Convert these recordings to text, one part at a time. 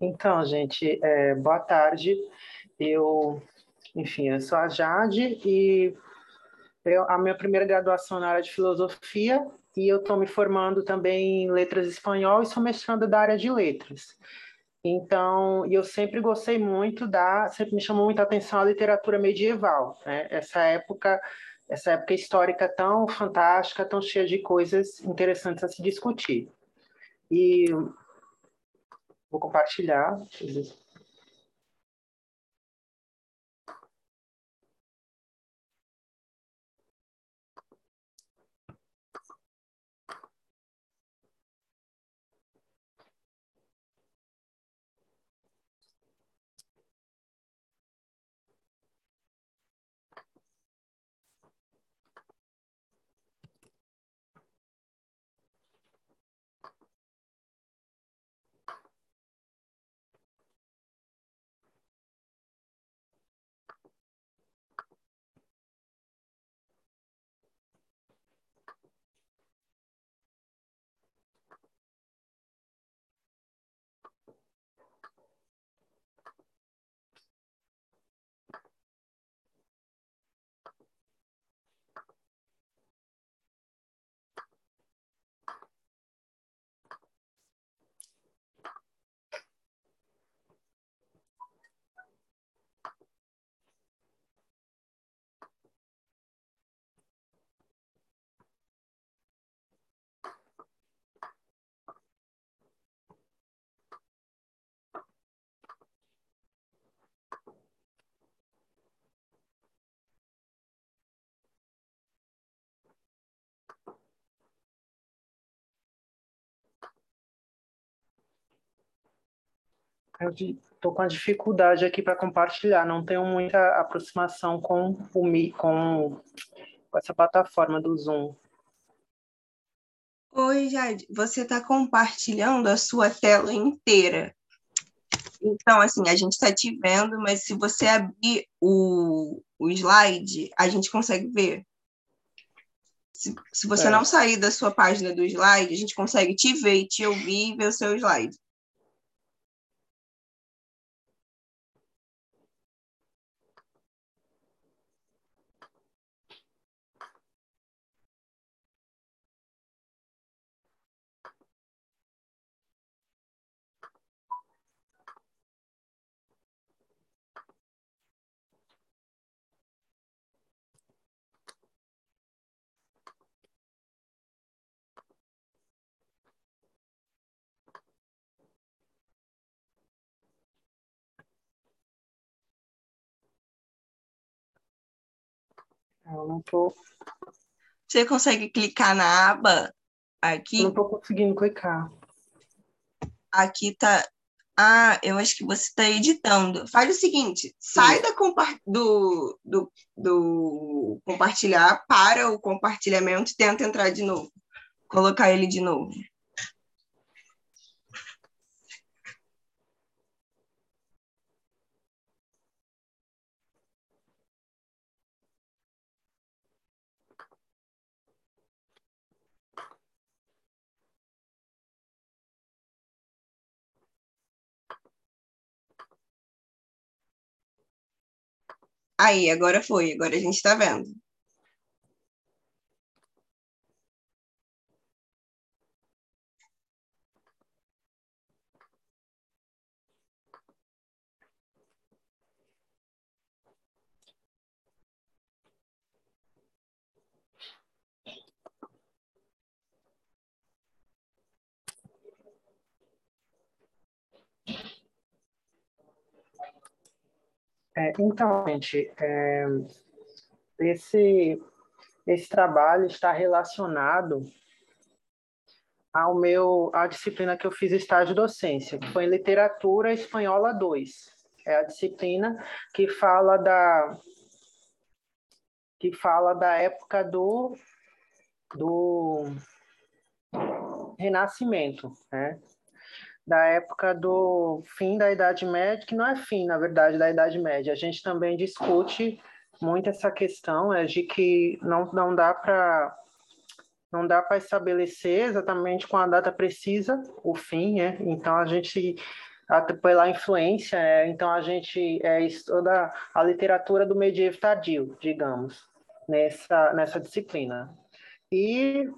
Então, gente, é, boa tarde. Eu, enfim, eu sou a Jade e eu, a minha primeira graduação na área de filosofia e eu estou me formando também em letras espanhol e sou mestrando da área de letras. Então, eu sempre gostei muito da, sempre me chamou muita atenção a literatura medieval, né? Essa época, essa época histórica tão fantástica, tão cheia de coisas interessantes a se discutir. E Vou compartilhar. Eu estou com a dificuldade aqui para compartilhar, não tenho muita aproximação com o Mi, com, com essa plataforma do Zoom. Oi, Jade, você está compartilhando a sua tela inteira. Então, assim, a gente está te vendo, mas se você abrir o, o slide, a gente consegue ver. Se, se você é. não sair da sua página do slide, a gente consegue te ver, te ouvir e ver o seu slide. Eu não tô. Você consegue clicar na aba aqui? Não tô conseguindo clicar. Aqui tá. Ah, eu acho que você está editando. Faz o seguinte: sai da compa do, do, do compartilhar para o compartilhamento e tenta entrar de novo. Colocar ele de novo. Aí, agora foi, agora a gente está vendo. É, então, gente, é, esse, esse trabalho está relacionado ao meu, à disciplina que eu fiz estágio docência, que foi em Literatura Espanhola 2. É a disciplina que fala da que fala da época do, do Renascimento, né? Da época do fim da Idade Média, que não é fim, na verdade, da Idade Média. A gente também discute muito essa questão é de que não, não dá para não dá para estabelecer exatamente com a data precisa o fim, né? Então a gente até pela influência, é, então a gente é, estuda a literatura do medievo tardio, digamos, nessa, nessa disciplina. E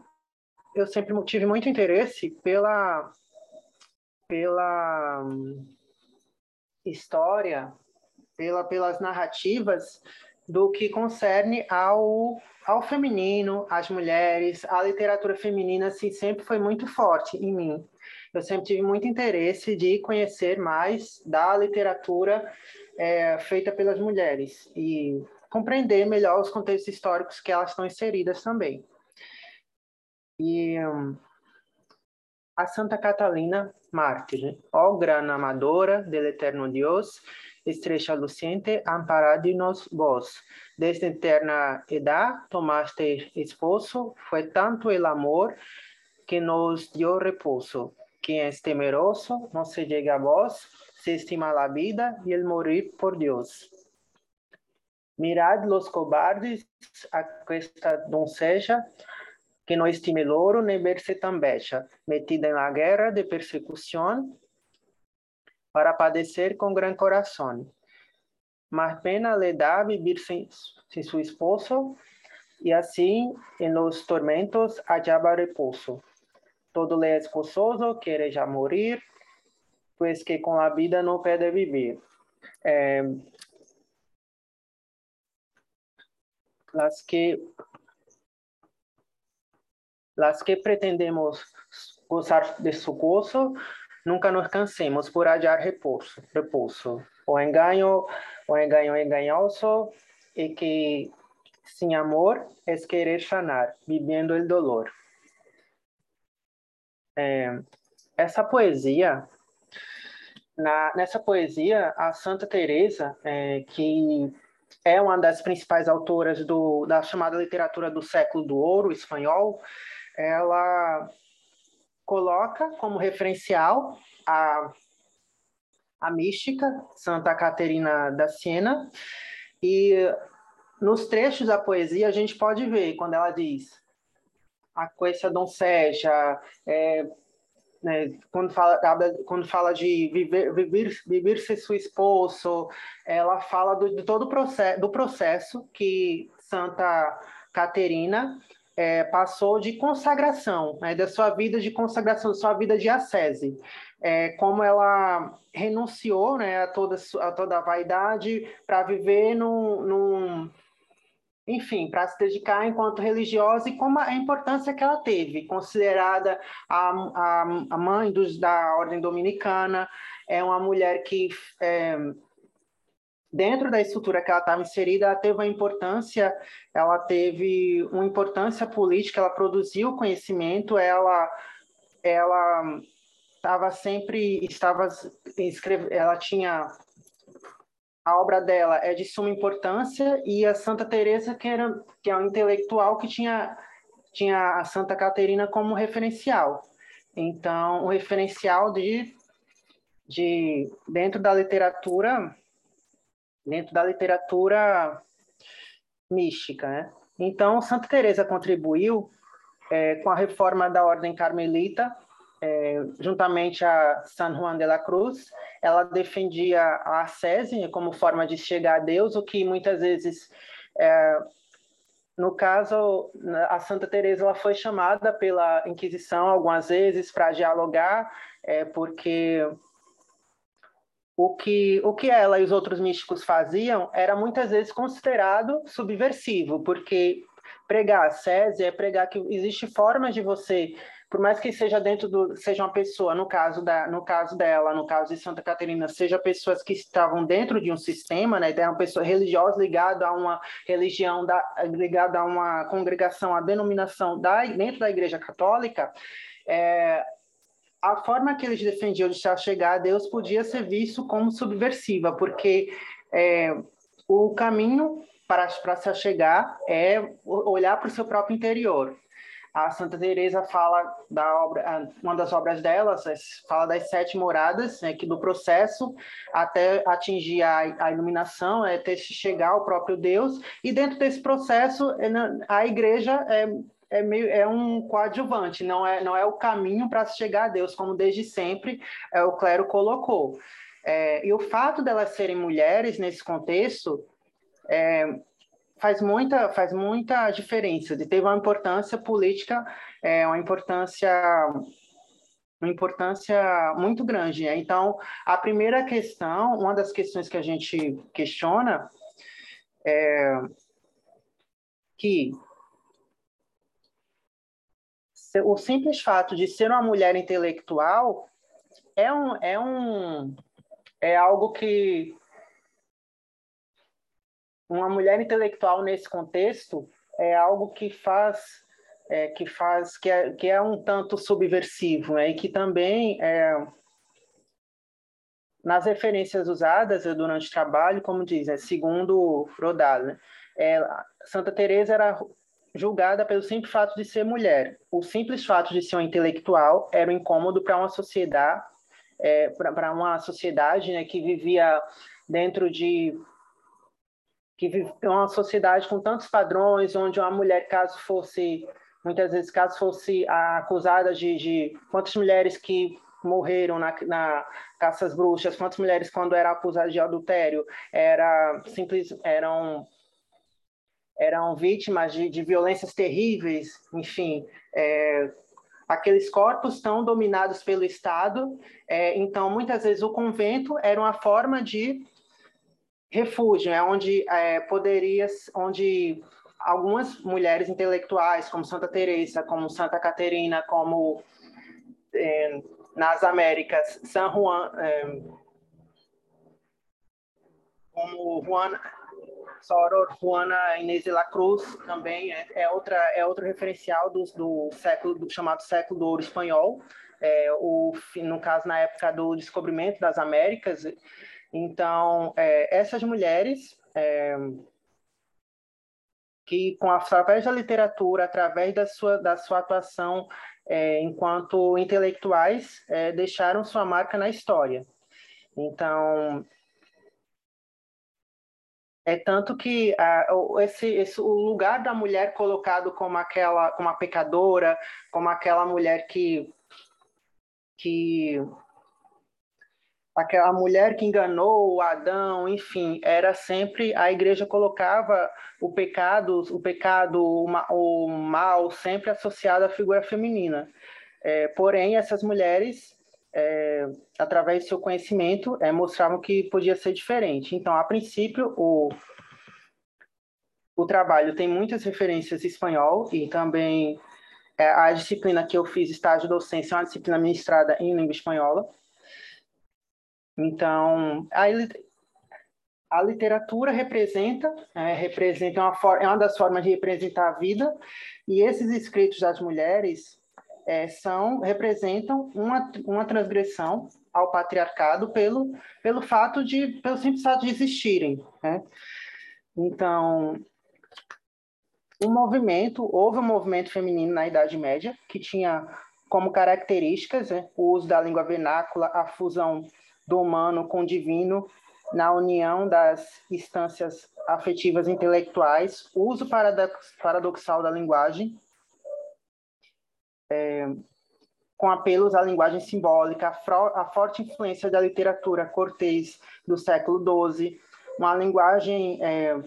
eu sempre tive muito interesse pela, pela história, pela, pelas narrativas do que concerne ao, ao feminino, às mulheres, a literatura feminina assim, sempre foi muito forte em mim. Eu sempre tive muito interesse de conhecer mais da literatura é, feita pelas mulheres e compreender melhor os contextos históricos que elas estão inseridas também. E um, a Santa Catalina, mártir, ó grana amadora del eterno Deus, estrecha luciente, amparadnos vos. Desde eterna edad tomaste esposo, fue tanto el amor que nos dio reposo. Quien es temeroso no se llega a vos, se estima la vida y el morir por Dios. Mirad los cobardes a esta doncella, que no estime louro nem verse tan bella, metida en la guerra de persecución para padecer com gran coração. Mas pena le dá vivir sem, sem su esposo, e assim, em los tormentos, hallaba repouso. Todo le es gozoso, quiere já morir, pues que com a vida não pode viver. É, las que las que pretendemos gozar de su gozo nunca nos cansemos por hallar repouso. repouso. O engano, o engano engañoso e que sem amor é querer sanar, vivendo o dolor. Essa poesia, na, nessa poesia, a Santa Teresa, é, que é uma das principais autoras do, da chamada literatura do século do ouro espanhol, ela coloca como referencial a, a mística Santa Caterina da Siena. E nos trechos da poesia a gente pode ver quando ela diz a coisa donceja, é, né, quando, fala, quando fala de viver, viver, viver ser seu esposo, ela fala do, de todo o processo, do processo que Santa Caterina é, passou de consagração, né, da sua vida de consagração, da sua vida de ascese. É, como ela renunciou né, a, toda, a toda a vaidade para viver num, num enfim, para se dedicar enquanto religiosa e como a importância que ela teve, considerada a, a, a mãe dos, da ordem dominicana, é uma mulher que é, dentro da estrutura que ela estava inserida, ela teve uma importância, ela teve uma importância política, ela produziu conhecimento, ela ela estava sempre estava ela tinha a obra dela é de suma importância e a Santa Teresa que era que é um intelectual que tinha tinha a Santa Caterina como referencial. Então, um referencial de de dentro da literatura dentro da literatura mística. Né? Então, Santa Teresa contribuiu é, com a reforma da ordem carmelita, é, juntamente a San Juan de la Cruz. Ela defendia a ascese como forma de chegar a Deus, o que muitas vezes é, no caso, a Santa Teresa ela foi chamada pela Inquisição algumas vezes para dialogar, é, porque o que, o que ela e os outros místicos faziam era muitas vezes considerado subversivo, porque pregar a César é pregar que existe formas de você, por mais que seja dentro do, seja uma pessoa, no caso da, no caso dela, no caso de Santa Catarina, seja pessoas que estavam dentro de um sistema, né, então, uma pessoa religiosa ligada a uma religião da, ligada a uma congregação, a denominação da dentro da Igreja Católica, é, a forma que eles defendiam de chegar a Deus podia ser visto como subversiva, porque é, o caminho para, para se chegar é olhar para o seu próprio interior. A Santa Teresa fala da obra, uma das obras delas, é, fala das sete moradas, né, que do processo até atingir a, a iluminação, é até chegar ao próprio Deus, e dentro desse processo é, a igreja é, é meio é um coadjuvante, não é não é o caminho para se chegar a Deus, como desde sempre é, o clero colocou. É, e o fato delas serem mulheres nesse contexto é, faz muita faz muita diferença. E teve uma importância política, é, uma importância uma importância muito grande. Né? Então, a primeira questão, uma das questões que a gente questiona é que o simples fato de ser uma mulher intelectual é um é um é algo que uma mulher intelectual nesse contexto é algo que faz é, que faz que é, que é um tanto subversivo né? e que também é, nas referências usadas durante o trabalho, como diz, é, segundo Rodal, né? é, Santa Teresa era julgada pelo simples fato de ser mulher. O simples fato de ser uma intelectual era um incômodo para uma sociedade, é, para uma sociedade né, que vivia dentro de que vive uma sociedade com tantos padrões, onde uma mulher, caso fosse muitas vezes caso fosse acusada de, de quantas mulheres que morreram na, na caça às bruxas, quantas mulheres quando eram acusadas de adultério era simples eram eram vítimas de, de violências terríveis, enfim, é, aqueles corpos estão dominados pelo Estado, é, então muitas vezes o convento era uma forma de refúgio, é onde é, poderia, onde algumas mulheres intelectuais, como Santa Teresa, como Santa Caterina, como é, nas Américas, San Juan, é, como Juana, Soror Juana Inês de la Cruz também é, é, outra é outro referencial do, do século do chamado século do ouro espanhol, é, o no caso na época do descobrimento das Américas. Então é, essas mulheres é, que, com através da literatura, através da sua, da sua atuação é, enquanto intelectuais, é, deixaram sua marca na história. Então, é tanto que esse, esse, o lugar da mulher colocado como aquela, como a pecadora, como aquela mulher que, que aquela mulher que enganou Adão, enfim, era sempre a igreja colocava o pecado, o pecado, o mal sempre associado à figura feminina. É, porém, essas mulheres, é, através do seu conhecimento, é, mostravam que podia ser diferente. Então, a princípio, o o trabalho tem muitas referências em espanhol e também é, a disciplina que eu fiz, estágio docência, é uma disciplina ministrada em língua espanhola. Então, a, a literatura representa, é, representa uma é uma das formas de representar a vida, e esses escritos das mulheres é, são representam uma, uma transgressão ao patriarcado pelo, pelo fato de pelo simples fato de existirem. Né? Então, o movimento houve um movimento feminino na Idade Média que tinha como características né, o uso da língua vernácula, a fusão do humano com o divino na união das instâncias afetivas intelectuais, uso paradoxal da linguagem, é, com apelos à linguagem simbólica, a, forte influência da literatura cortês do século XII, uma linguagem é,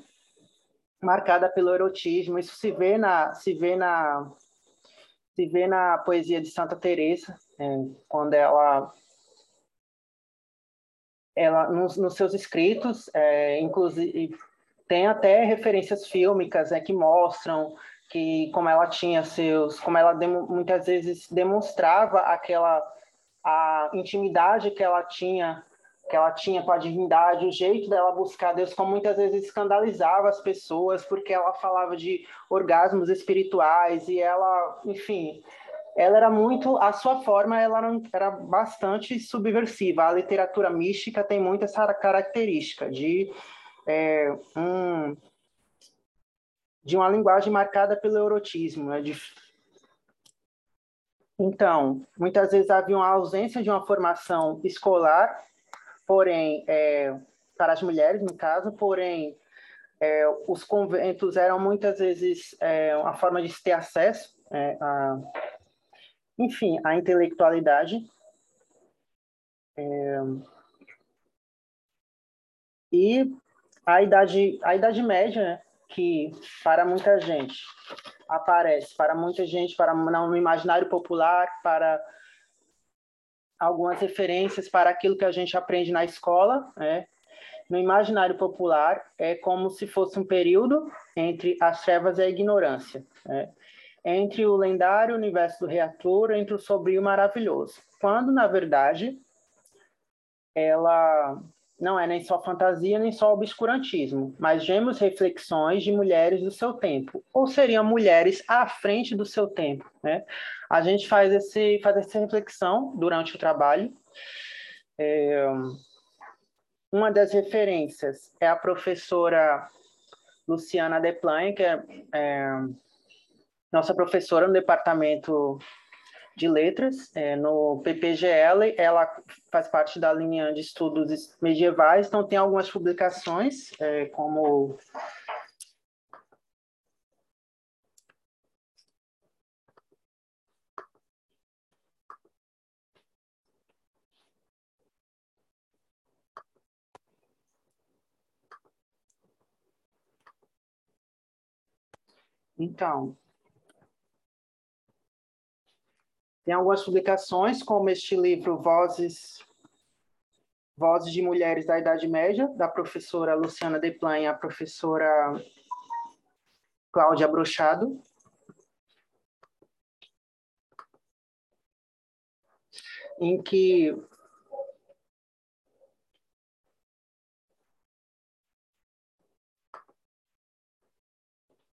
marcada pelo erotismo. Isso se vê na se vê na se vê na poesia de Santa Teresa, é, quando ela ela nos, nos seus escritos, é, inclusive tem até referências fílmicas né, que mostram que como ela tinha seus, como ela muitas vezes demonstrava aquela a intimidade que ela tinha que ela tinha com a divindade, o jeito dela buscar Deus, como muitas vezes escandalizava as pessoas, porque ela falava de orgasmos espirituais e ela, enfim, ela era muito, a sua forma ela era, era bastante subversiva. A literatura mística tem muito essa característica de é, um, de uma linguagem marcada pelo erotismo, né? de, então, muitas vezes havia uma ausência de uma formação escolar, porém, é, para as mulheres, no caso, porém, é, os conventos eram muitas vezes é, uma forma de ter acesso é, a, enfim, a intelectualidade. É, e a idade, a idade média, né, que para muita gente aparece, para muita gente, para no imaginário popular, para algumas referências para aquilo que a gente aprende na escola, né? No imaginário popular é como se fosse um período entre as trevas e a ignorância, né? entre o lendário universo do reator, entre o sombrio maravilhoso, quando na verdade ela não é nem só fantasia, nem só obscurantismo, mas vemos reflexões de mulheres do seu tempo, ou seriam mulheres à frente do seu tempo. Né? A gente faz, esse, faz essa reflexão durante o trabalho. É, uma das referências é a professora Luciana Deplanha, que é, é nossa professora no departamento de letras é, no PPGL, ela faz parte da linha de estudos medievais, então tem algumas publicações, é, como Então, Tem algumas publicações, como este livro Vozes, Vozes de Mulheres da Idade Média, da professora Luciana Deplan e a professora Cláudia Brochado. Em que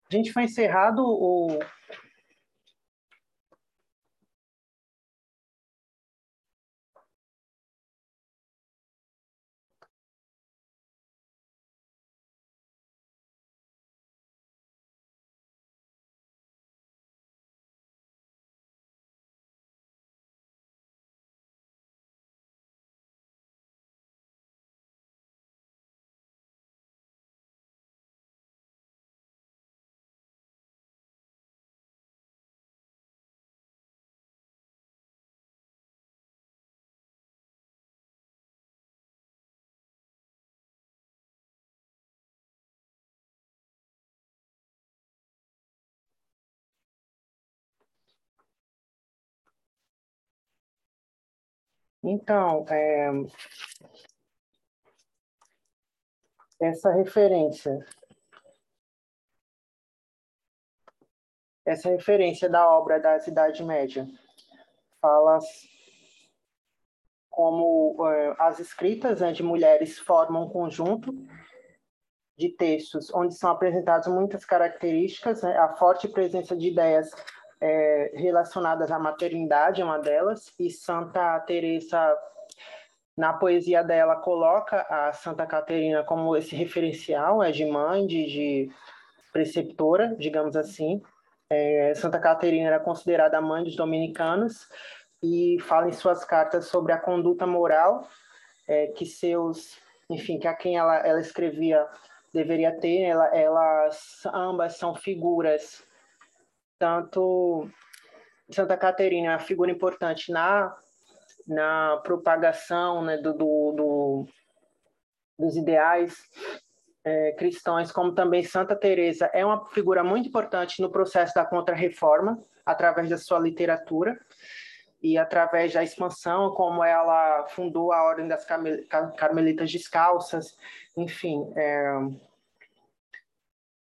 a gente foi encerrado o, Então, é, essa referência, essa referência da obra da Idade Média fala como é, as escritas né, de mulheres formam um conjunto de textos onde são apresentadas muitas características, né, a forte presença de ideias é, relacionadas à maternidade, é uma delas, e Santa Teresa na poesia dela coloca a Santa Caterina como esse referencial, é de mãe, de, de preceptora, digamos assim. É, Santa Caterina era considerada a mãe dos dominicanos e fala em suas cartas sobre a conduta moral é, que seus, enfim, que a quem ela, ela escrevia deveria ter. Ela, elas ambas são figuras tanto Santa Caterina é uma figura importante na, na propagação né, do, do, do dos ideais é, cristãos, como também Santa Teresa é uma figura muito importante no processo da Contra-Reforma, através da sua literatura e através da expansão, como ela fundou a Ordem das Carmelitas Descalças, enfim. É...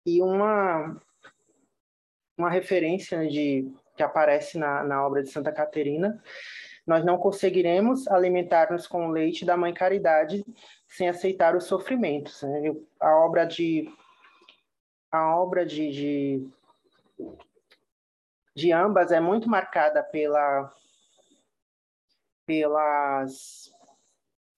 E uma uma referência de que aparece na, na obra de Santa Caterina. Nós não conseguiremos alimentar-nos com o leite da Mãe Caridade sem aceitar os sofrimentos. Né? A obra de a obra de, de, de ambas é muito marcada pela pelas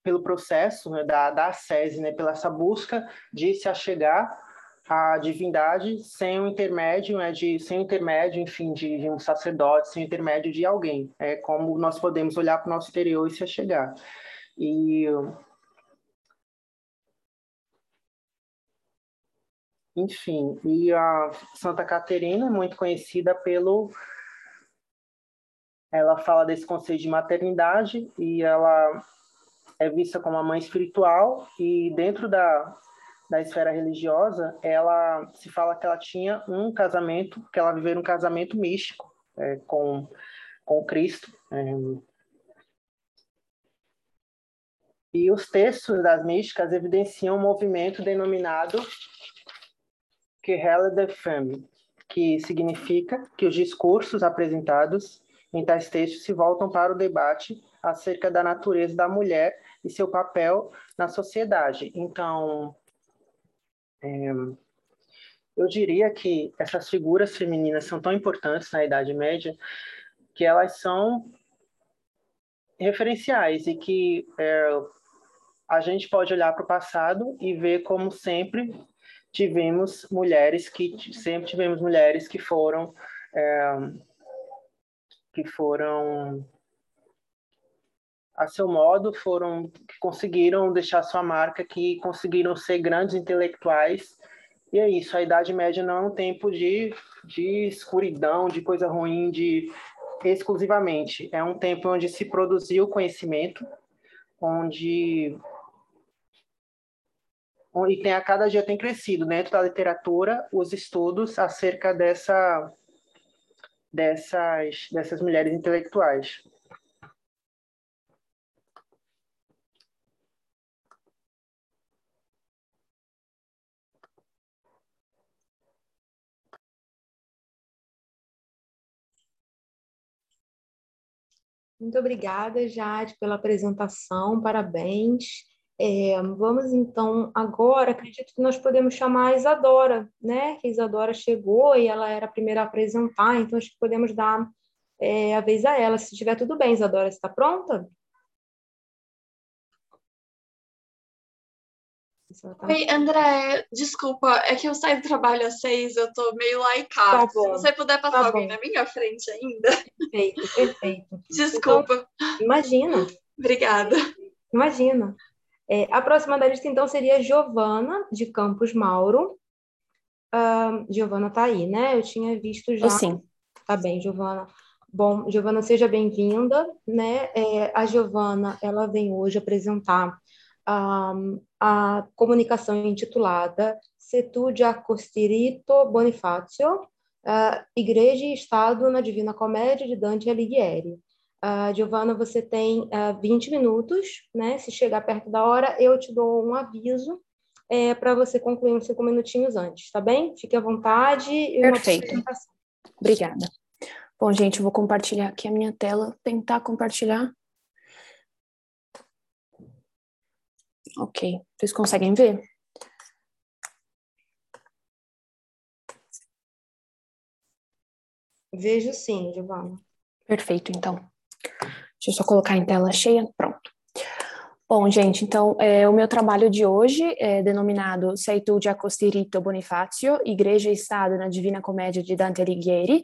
pelo processo né, da, da ascese, né, pela essa busca de se achegar a divindade sem o intermédio, né, de, sem o intermédio, enfim, de, de, um sacerdote, sem o intermédio de alguém. É como nós podemos olhar para o nosso exterior e se achegar. E enfim, e a Santa Caterina é muito conhecida pelo ela fala desse conceito de maternidade e ela é vista como a mãe espiritual e dentro da, da esfera religiosa ela se fala que ela tinha um casamento que ela viveu um casamento místico é, com com Cristo é, e os textos das místicas evidenciam um movimento denominado Querelle de Femme, que significa que os discursos apresentados em tais textos se voltam para o debate acerca da natureza da mulher e seu papel na sociedade. Então, é, eu diria que essas figuras femininas são tão importantes na Idade Média que elas são referenciais e que é, a gente pode olhar para o passado e ver como sempre tivemos mulheres que sempre tivemos mulheres que foram é, que foram a seu modo foram que conseguiram deixar sua marca, que conseguiram ser grandes intelectuais. E é isso, a Idade Média não é um tempo de, de escuridão, de coisa ruim, de exclusivamente. É um tempo onde se produziu conhecimento, onde e tem a cada dia tem crescido dentro da literatura os estudos acerca dessa dessas dessas mulheres intelectuais. Muito obrigada, Jade, pela apresentação, parabéns. É, vamos então agora, acredito que nós podemos chamar a Isadora, né? Que a Isadora chegou e ela era a primeira a apresentar, então acho que podemos dar é, a vez a ela. Se estiver tudo bem, Isadora, está pronta? Oi, André, desculpa, é que eu saio do trabalho às seis, eu tô meio lá e cá. Tá Se você puder passar tá alguém bom. na minha frente ainda. Perfeito, perfeito. Desculpa. Então, imagina. Obrigada. Imagina. É, a próxima da lista, então, seria Giovana, de Campos Mauro. Uh, Giovana tá aí, né? Eu tinha visto já. Sim. Tá bem, Giovana. Bom, Giovana, seja bem-vinda, né? É, a Giovana, ela vem hoje apresentar um, a comunicação intitulada Setu de Acostirito Bonifacio, uh, Igreja e Estado na Divina Comédia de Dante Alighieri. Uh, Giovana, você tem uh, ah, 20 minutos, né? Se chegar perto da hora, eu te dou um aviso é, para você concluir uns cinco minutinhos antes, tá bem? Fique à vontade. Perfeito. Obrigada. Bom, gente, eu vou compartilhar aqui a minha tela, tentar compartilhar. Ok, vocês conseguem ver? Vejo sim, Giovana. Perfeito, então. Deixa eu só colocar em tela cheia. Pronto. Bom, gente, então, é, o meu trabalho de hoje é denominado Sei tu de Acostirito Bonifacio, Igreja e Estado na Divina Comédia de Dante Alighieri,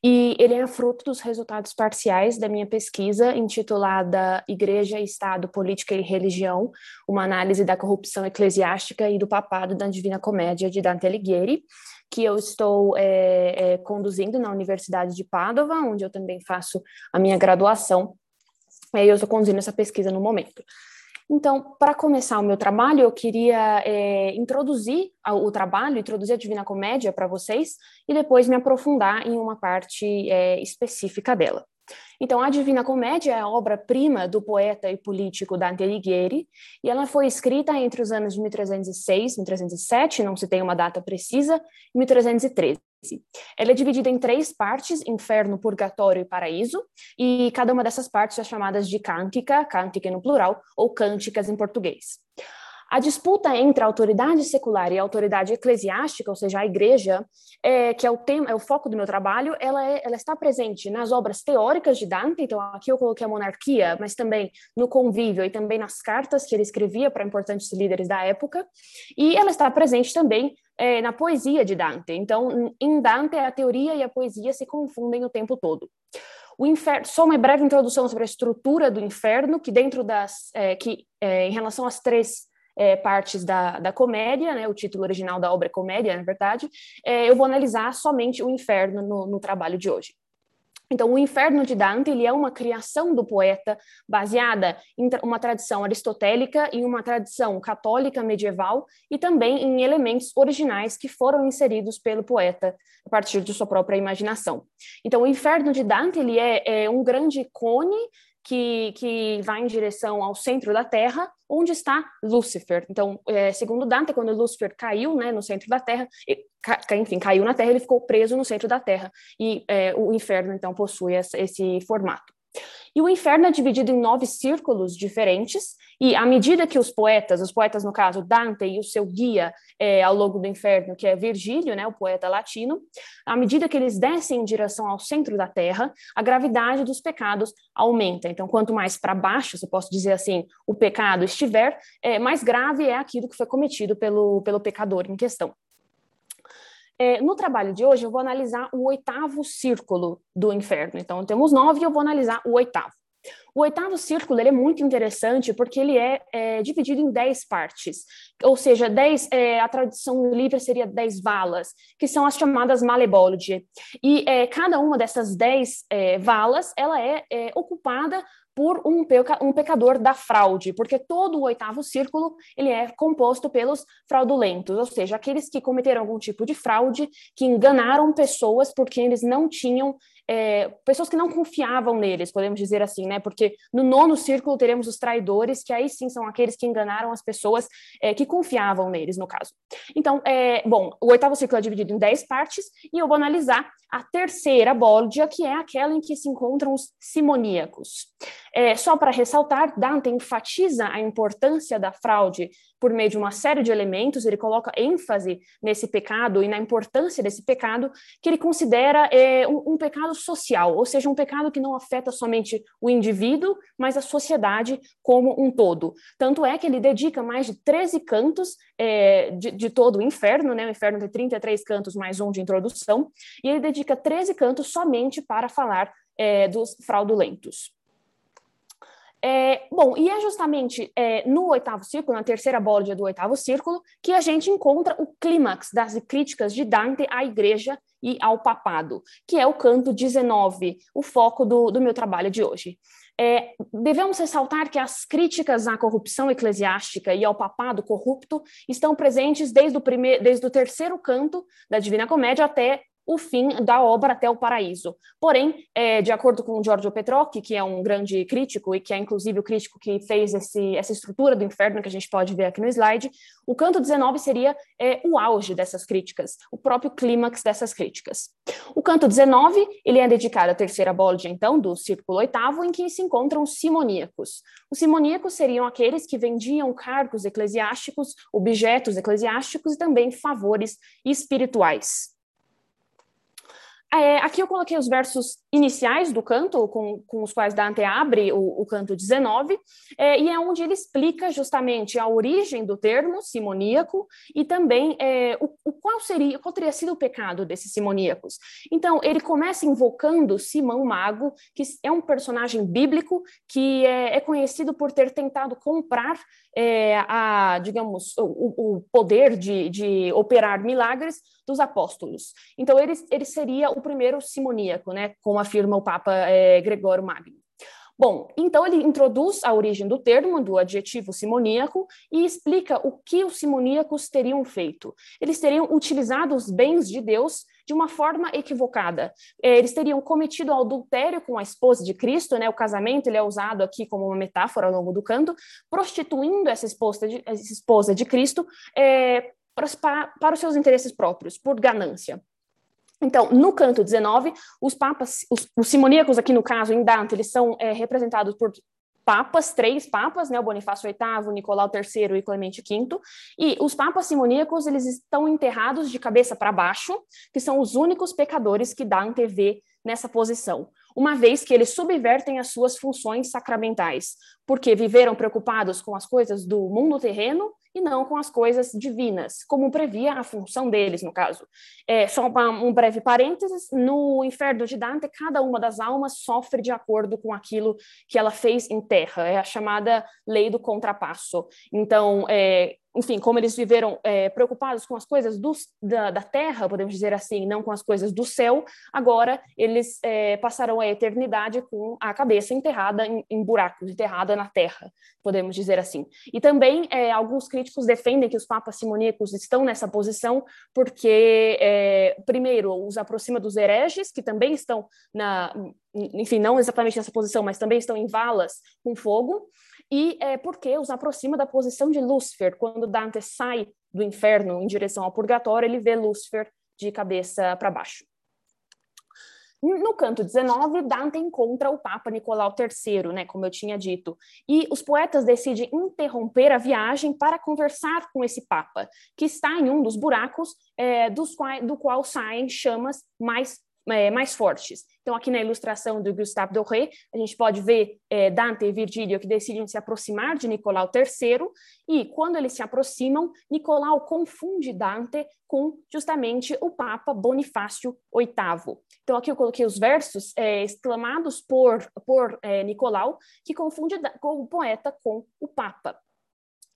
e ele é fruto dos resultados parciais da minha pesquisa intitulada Igreja, Estado, Política e Religião, uma análise da corrupção eclesiástica e do papado da Divina Comédia de Dante Alighieri, que eu estou é, é, conduzindo na Universidade de Padova, onde eu também faço a minha graduação, e eu estou conduzindo essa pesquisa no momento. Então, para começar o meu trabalho, eu queria é, introduzir o trabalho, introduzir a Divina Comédia para vocês e depois me aprofundar em uma parte é, específica dela. Então, a Divina Comédia é a obra-prima do poeta e político Dante Alighieri, e ela foi escrita entre os anos de 1306 e 1307, não se tem uma data precisa, e 1313. Ela é dividida em três partes: inferno, purgatório e paraíso, e cada uma dessas partes é chamadas de cântica, cântica no plural, ou cânticas em português. A disputa entre a autoridade secular e a autoridade eclesiástica, ou seja, a igreja, é, que é o tema, é o foco do meu trabalho, ela, é, ela está presente nas obras teóricas de Dante, então aqui eu coloquei a monarquia, mas também no convívio e também nas cartas que ele escrevia para importantes líderes da época, e ela está presente também é, na poesia de Dante. Então, em Dante, a teoria e a poesia se confundem o tempo todo. O inferno, só uma breve introdução sobre a estrutura do inferno, que dentro das, é, que é, em relação às três é, partes da, da comédia, né, o título original da obra é comédia, na verdade, é, eu vou analisar somente o inferno no, no trabalho de hoje. Então, o Inferno de Dante ele é uma criação do poeta baseada em uma tradição aristotélica e uma tradição católica medieval e também em elementos originais que foram inseridos pelo poeta a partir de sua própria imaginação. Então, o Inferno de Dante ele é, é um grande cone que, que vai em direção ao centro da Terra, onde está Lúcifer. Então, é, segundo Dante, quando Lúcifer caiu né, no centro da Terra, enfim, caiu na Terra, ele ficou preso no centro da Terra. E é, o inferno, então, possui esse formato. E o inferno é dividido em nove círculos diferentes, e à medida que os poetas, os poetas no caso Dante e o seu guia é, ao longo do inferno, que é Virgílio, né, o poeta latino, à medida que eles descem em direção ao centro da Terra, a gravidade dos pecados aumenta. Então, quanto mais para baixo, se posso dizer assim, o pecado estiver, é, mais grave é aquilo que foi cometido pelo, pelo pecador em questão. É, no trabalho de hoje, eu vou analisar o oitavo círculo do inferno. Então, temos nove e eu vou analisar o oitavo. O oitavo círculo é muito interessante porque ele é, é, dividido em dez partes, ou seja, dez, é, a tradução livre seria dez valas, que são as chamadas malebolge. E é, cada uma dessas dez é, valas, ela é, é ocupada por um, peca, um pecador da fraude, porque todo o oitavo círculo ele é composto pelos fraudulentos, ou seja, aqueles que cometeram algum tipo de fraude, que enganaram pessoas porque eles não tinham é, pessoas que não confiavam neles, podemos dizer assim, né? Porque no nono círculo teremos os traidores, que aí sim são aqueles que enganaram as pessoas é, que confiavam neles, no caso. Então, é, bom, o oitavo círculo é dividido em dez partes, e eu vou analisar a terceira bóldia, que é aquela em que se encontram os simoníacos. É, só para ressaltar, Dante enfatiza a importância da fraude por meio de uma série de elementos, ele coloca ênfase nesse pecado e na importância desse pecado, que ele considera é, um, um, pecado social, ou seja, um pecado que não afeta somente o indivíduo, mas a sociedade como um todo. Tanto é que ele dedica mais de 13 cantos é, de, de, todo o inferno, né? o inferno tem 33 cantos mais um de introdução, e ele dedica 13 cantos somente para falar é, dos fraudulentos. É, bom, e é justamente é, no oitavo círculo, na terceira bola do oitavo círculo, que a gente encontra o clímax das críticas de Dante à igreja e ao papado, que é o canto 19, o foco do, do meu trabalho de hoje. É, devemos ressaltar que as críticas à corrupção eclesiástica e ao papado corrupto estão presentes desde o, desde o terceiro canto da Divina Comédia até o fim da obra até o paraíso. Porém, é, de acordo com Giorgio Petrocchi, que é um grande crítico e que é inclusive o crítico que fez esse, essa estrutura do inferno que a gente pode ver aqui no slide, o canto 19 seria é, o auge dessas críticas, o próprio clímax dessas críticas. O canto 19, ele é dedicado à terceira bolde, então, do círculo oitavo, em que se encontram os simoníacos. Os simoníacos seriam aqueles que vendiam cargos eclesiásticos, objetos eclesiásticos e também favores espirituais. É, aqui eu coloquei os versos iniciais do canto, com, com os quais Dante abre o, o canto 19, é, e é onde ele explica justamente a origem do termo simoníaco e também é, o, o, qual seria, qual teria sido o pecado desses simoníacos. Então, ele começa invocando Simão Mago, que é um personagem bíblico que é, é conhecido por ter tentado comprar é, a, digamos, o, o poder de, de operar milagres dos apóstolos. Então, ele, ele seria o primeiro simoníaco, né, afirma o Papa é, Gregório Magno. Bom, então ele introduz a origem do termo, do adjetivo simoníaco, e explica o que os simoníacos teriam feito. Eles teriam utilizado os bens de Deus de uma forma equivocada. É, eles teriam cometido adultério com a esposa de Cristo, né? O casamento ele é usado aqui como uma metáfora ao longo do canto, prostituindo essa esposa de, essa esposa de Cristo é, para, para os seus interesses próprios, por ganância. Então, no canto 19, os papas, os, os simoníacos aqui no caso, em Dante, eles são é, representados por papas, três papas, né, o Bonifácio VIII, Nicolau III e Clemente V, e os papas simoníacos, eles estão enterrados de cabeça para baixo, que são os únicos pecadores que Dante vê nessa posição. uma vez que eles subvertem as suas funções sacramentais, porque viveram preocupados com as coisas do mundo terreno e não com as coisas divinas, como previa a função deles, no caso. É, só uma, um breve parênteses: no inferno de Dante, cada uma das almas sofre de acordo com aquilo que ela fez em terra, é a chamada lei do contrapasso. Então, é, enfim, como eles viveram é, preocupados com as coisas do, da, da, terra, podemos dizer assim, não com as coisas do céu, agora eles é, passarão a eternidade com a cabeça enterrada em, em, buracos, enterrada na terra, podemos dizer assim. E também é, alguns críticos defendem que os papas simoníacos estão nessa posição porque, é, primeiro, os aproxima dos hereges, que também estão na, enfim, não exatamente nessa posição, mas também estão em valas com fogo, e é, porque os aproxima da posição de Lúcifer. Quando Dante sai do inferno em direção ao purgatório, ele vê Lúcifer de cabeça para baixo. No canto 19, Dante encontra o Papa Nicolau III, né, como eu tinha dito, e os poetas decidem interromper a viagem para conversar com esse Papa, que está em um dos buracos é, dos qual, do qual saem chamas mais é, mais fortes. Então, aqui na ilustração do Gustave Doré, a gente pode ver é, Dante e Virgílio que decidem se aproximar de Nicolau III, e quando eles se aproximam, Nicolau confunde Dante com justamente o Papa Bonifácio VIII. Então, aqui eu coloquei os versos é, exclamados por, por é, Nicolau, que confunde o poeta com o Papa.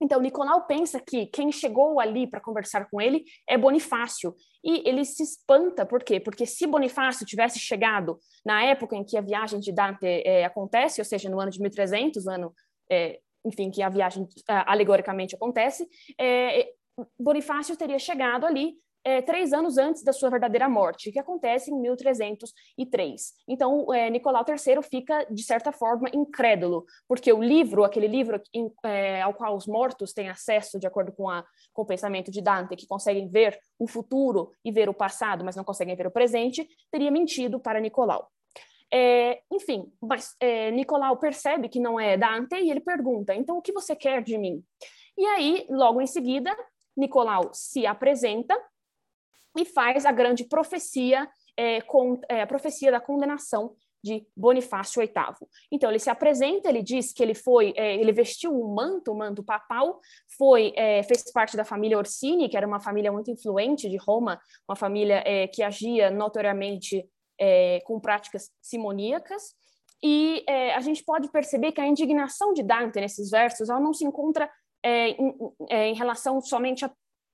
Então, Nicolau pensa que quem chegou ali para conversar com ele é Bonifácio. E ele se espanta, por quê? Porque se Bonifácio tivesse chegado na época em que a viagem de Dante é, acontece, ou seja, no ano de 1300, ano, é, enfim, que a viagem alegoricamente acontece, é, Bonifácio teria chegado ali é, três anos antes da sua verdadeira morte, que acontece em 1303. Então, é, Nicolau III fica, de certa forma, incrédulo, porque o livro, aquele livro em, é, ao qual os mortos têm acesso, de acordo com, a, com o pensamento de Dante, que conseguem ver o futuro e ver o passado, mas não conseguem ver o presente, teria mentido para Nicolau. É, enfim, mas é, Nicolau percebe que não é Dante e ele pergunta: então o que você quer de mim? E aí, logo em seguida, Nicolau se apresenta e faz a grande profecia, é, com, é, a profecia da condenação de Bonifácio VIII. Então ele se apresenta, ele diz que ele foi, é, ele vestiu um manto, um manto papal, foi, é, fez parte da família Orsini, que era uma família muito influente de Roma, uma família é, que agia notoriamente é, com práticas simoníacas. E é, a gente pode perceber que a indignação de Dante nesses versos, ela não se encontra é, em, em relação somente a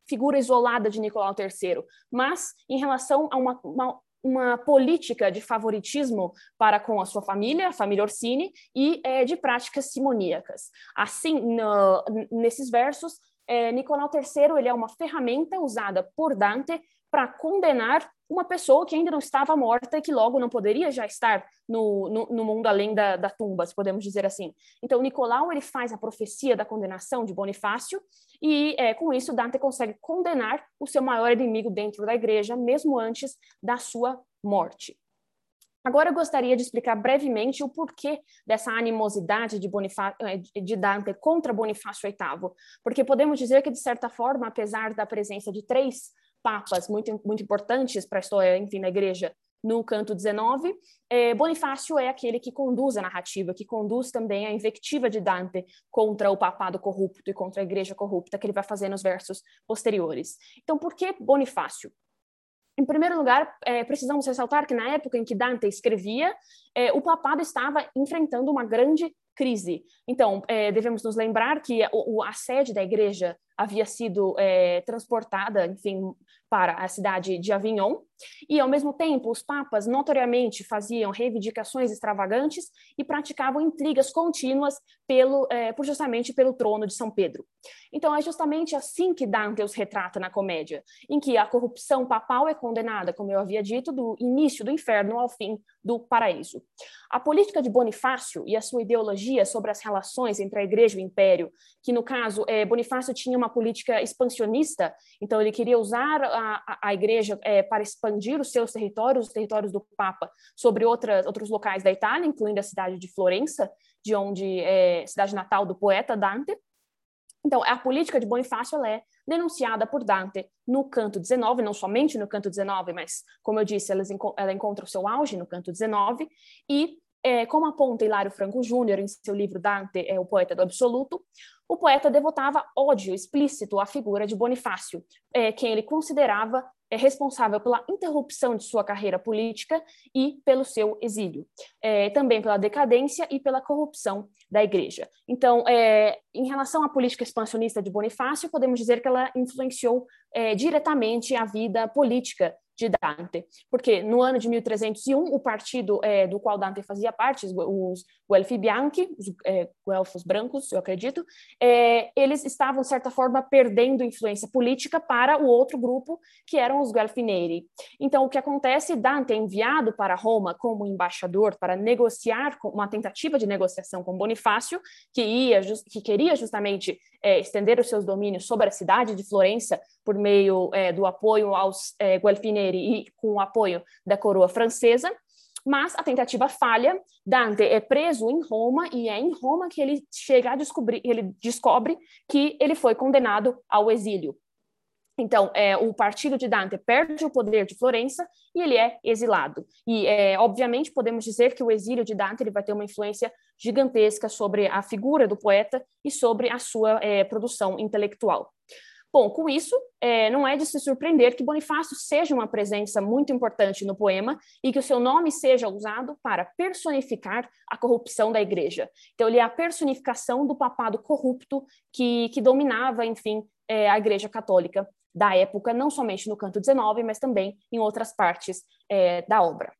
figura isolada de Nicolau III, mas em relação a uma, uma, uma política de favoritismo para com a sua família, a família Orsini, e é, de práticas simoníacas. Assim, no, nesses versos, é, Nicolau III ele é uma ferramenta usada por Dante para condenar uma pessoa que ainda não estava morta e que logo não poderia já estar no, no, no mundo além da, da, tumba, se podemos dizer assim. Então, Nicolau ele faz a profecia da condenação de Bonifácio e, é, com isso, Dante consegue condenar o seu maior inimigo dentro da igreja, mesmo antes da sua morte. Agora eu gostaria de explicar brevemente o porquê dessa animosidade de, Bonifá eh, de Dante contra Bonifácio VIII, porque podemos dizer que, de certa forma, apesar da presença de três papas muito, muito importantes para a história, enfim, da igreja no canto 19, é, Bonifácio é aquele que conduz a narrativa, que conduz também a invectiva de Dante contra o papado corrupto e contra a igreja corrupta, que ele vai fazer nos versos posteriores. Então, por que Bonifácio? Em primeiro lugar, é, precisamos ressaltar que na época em que Dante escrevia, é, o papado estava enfrentando uma grande crise. Então, devemos nos lembrar que a sede da igreja havia sido é, transportada, enfim, para a cidade de Avignon, e, ao mesmo tempo, os papas notoriamente faziam reivindicações extravagantes e praticavam intrigas contínuas pelo, é, por justamente pelo trono de São Pedro. Então, é justamente assim que Dante os retrata na comédia, em que a corrupção papal é condenada, como eu havia dito, do início do inferno ao fim do paraíso. A política de Bonifácio e a sua ideologia sobre as relações entre a igreja e o império, que, no caso, é, Bonifácio tinha uma política expansionista, então ele queria usar a, a, igreja é, para expandir os seus territórios, os territórios do Papa, sobre outras, outros locais da Itália, incluindo a cidade de Florença, de onde é cidade natal do poeta Dante. Então, a política de Bonifácio é denunciada por Dante no canto 19, não somente no canto 19, mas, como eu disse, ela encontra o seu auge no canto 19, e, é, como aponta Hilário Franco Júnior em seu livro Dante, é o poeta do absoluto, o poeta devotava ódio explícito à figura de Bonifácio, é, quem ele considerava é responsável pela interrupção de sua carreira política e pelo seu exílio, é, também pela decadência e pela corrupção da Igreja. Então, é, em relação à política expansionista de Bonifácio, podemos dizer que ela influenciou é, diretamente a vida política de Dante, porque no ano de 1301 o partido é, do qual Dante fazia parte, os Guelfi Bianchi, os é, Guelfos brancos, eu acredito, é, eles estavam de certa forma perdendo influência política para o outro grupo que eram os Guelfi Neri. Então o que acontece? Dante é enviado para Roma como embaixador para negociar uma tentativa de negociação com Bonifácio, que ia que queria justamente é, estender os seus domínios sobre a cidade de Florença por meio é, do apoio aos é, Guelfineri e com o apoio da coroa francesa, mas a tentativa falha. Dante é preso em Roma e é em Roma que ele chega a descobrir, ele descobre que ele foi condenado ao exílio. Então, é, o partido de Dante perde o poder de Florença e ele é exilado. E, é, obviamente, podemos dizer que o exílio de Dante ele vai ter uma influência gigantesca sobre a figura do poeta e sobre a sua é, produção intelectual. Bom, com isso, é, não é de se surpreender que Bonifácio seja uma presença muito importante no poema e que o seu nome seja usado para personificar a corrupção da igreja. Então, ele é a personificação do papado corrupto que, que dominava, enfim, é, a igreja católica da época, não somente no canto 19, mas também em outras partes é, da obra.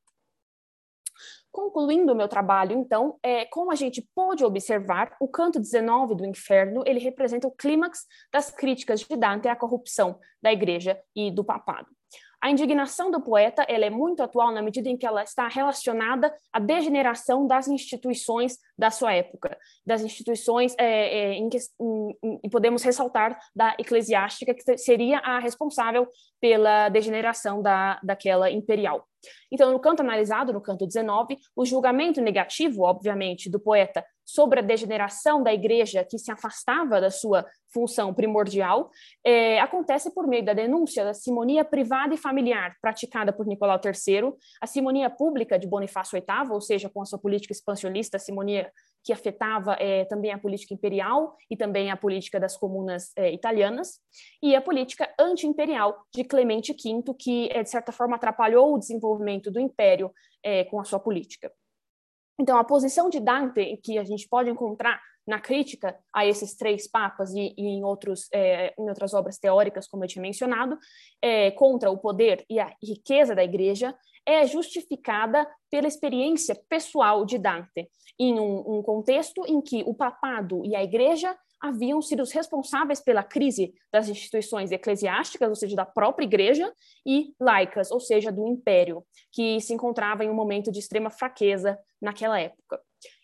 Concluindo o meu trabalho, então, é, como a gente pôde observar, o canto 19 do Inferno, ele representa o clímax das críticas de Dante à corrupção da igreja e do papado. A indignação do poeta ela é muito atual na medida em que ela está relacionada à degeneração das instituições da sua época, das instituições é, é, em que em, em, podemos ressaltar da eclesiástica, que seria a responsável pela degeneração da, daquela imperial. Então, no canto analisado, no canto 19, o julgamento negativo, obviamente, do poeta sobre a degeneração da igreja que se afastava da sua função primordial, é, acontece por meio da denúncia da simonia privada e familiar praticada por Nicolau III, a simonia pública de Bonifácio VIII, ou seja, com a sua política expansionista, a simonia que afetava é, também a política imperial e também a política das comunas é, italianas, e a política anti-imperial de Clemente V, que, é, de certa forma, atrapalhou o desenvolvimento do império é, com a sua política. Então, a posição de Dante, que a gente pode encontrar na crítica a esses três papas e, e em, outros, é, em outras obras teóricas, como eu tinha mencionado, é, contra o poder e a riqueza da igreja, é justificada pela experiência pessoal de Dante, em um, um contexto em que o papado e a igreja haviam sido os responsáveis pela crise das instituições eclesiásticas, ou seja, da própria igreja, e laicas, ou seja, do império, que se encontrava em um momento de extrema fraqueza naquela época.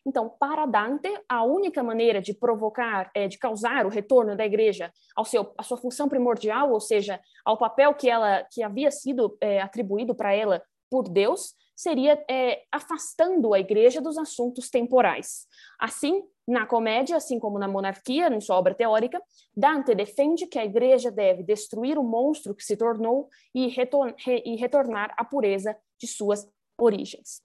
Então, para Dante, a única maneira de provocar, é, de causar o retorno da igreja ao seu, à sua função primordial, ou seja, ao papel que ela que havia sido é, atribuído para ela por Deus, seria é, afastando a igreja dos assuntos temporais. Assim, na comédia, assim como na monarquia, em sua obra teórica, Dante defende que a igreja deve destruir o monstro que se tornou e, retor re e retornar à pureza de suas origens.